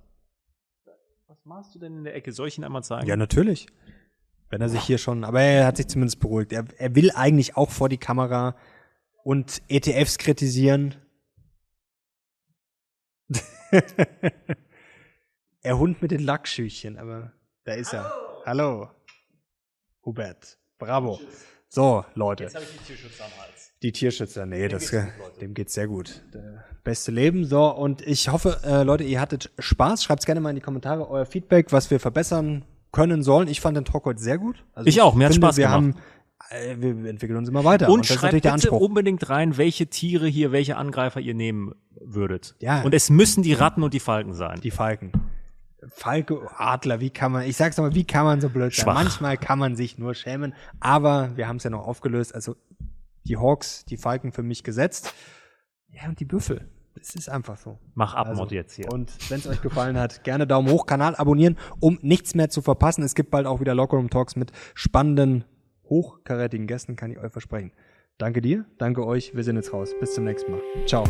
Was machst du denn in der Ecke? Soll ich ihn einmal zeigen? Ja, natürlich. Wenn er sich hier schon, aber er hat sich zumindest beruhigt. Er, er will eigentlich auch vor die Kamera und ETFs kritisieren. er Hund mit den Lackschüchchen, aber da ist er. Hallo. Hubert. Bravo. So, Leute. habe ich die Tierschützer am Hals. Die Tierschützer, nee, das, dem geht's sehr gut. Der beste Leben. So, und ich hoffe, äh, Leute, ihr hattet Spaß. Schreibt's gerne mal in die Kommentare euer Feedback, was wir verbessern können sollen. Ich fand den Talk heute sehr gut. Also Ich auch, mir finde, Spaß wir gemacht. Haben, äh, wir entwickeln uns immer weiter. Und das ist schreibt bitte Anspruch. unbedingt rein, welche Tiere hier, welche Angreifer ihr nehmen würdet. Ja. Und es müssen die Ratten und die Falken sein. Die Falken. Falke, Adler, wie kann man, ich sag's nochmal, wie kann man so blöd sein? Schwach. Manchmal kann man sich nur schämen, aber wir haben es ja noch aufgelöst. Also die Hawks, die Falken für mich gesetzt. Ja, und die Büffel. Es ist einfach so. Mach ab, Also, jetzt hier. Und wenn es euch gefallen hat, gerne Daumen hoch, Kanal abonnieren, um nichts mehr zu verpassen. Es gibt bald auch wieder Lockerroom Talks mit spannenden hochkarätigen Gästen, kann ich euch versprechen. Danke dir, danke euch, wir sind jetzt raus. Bis zum nächsten Mal. Ciao.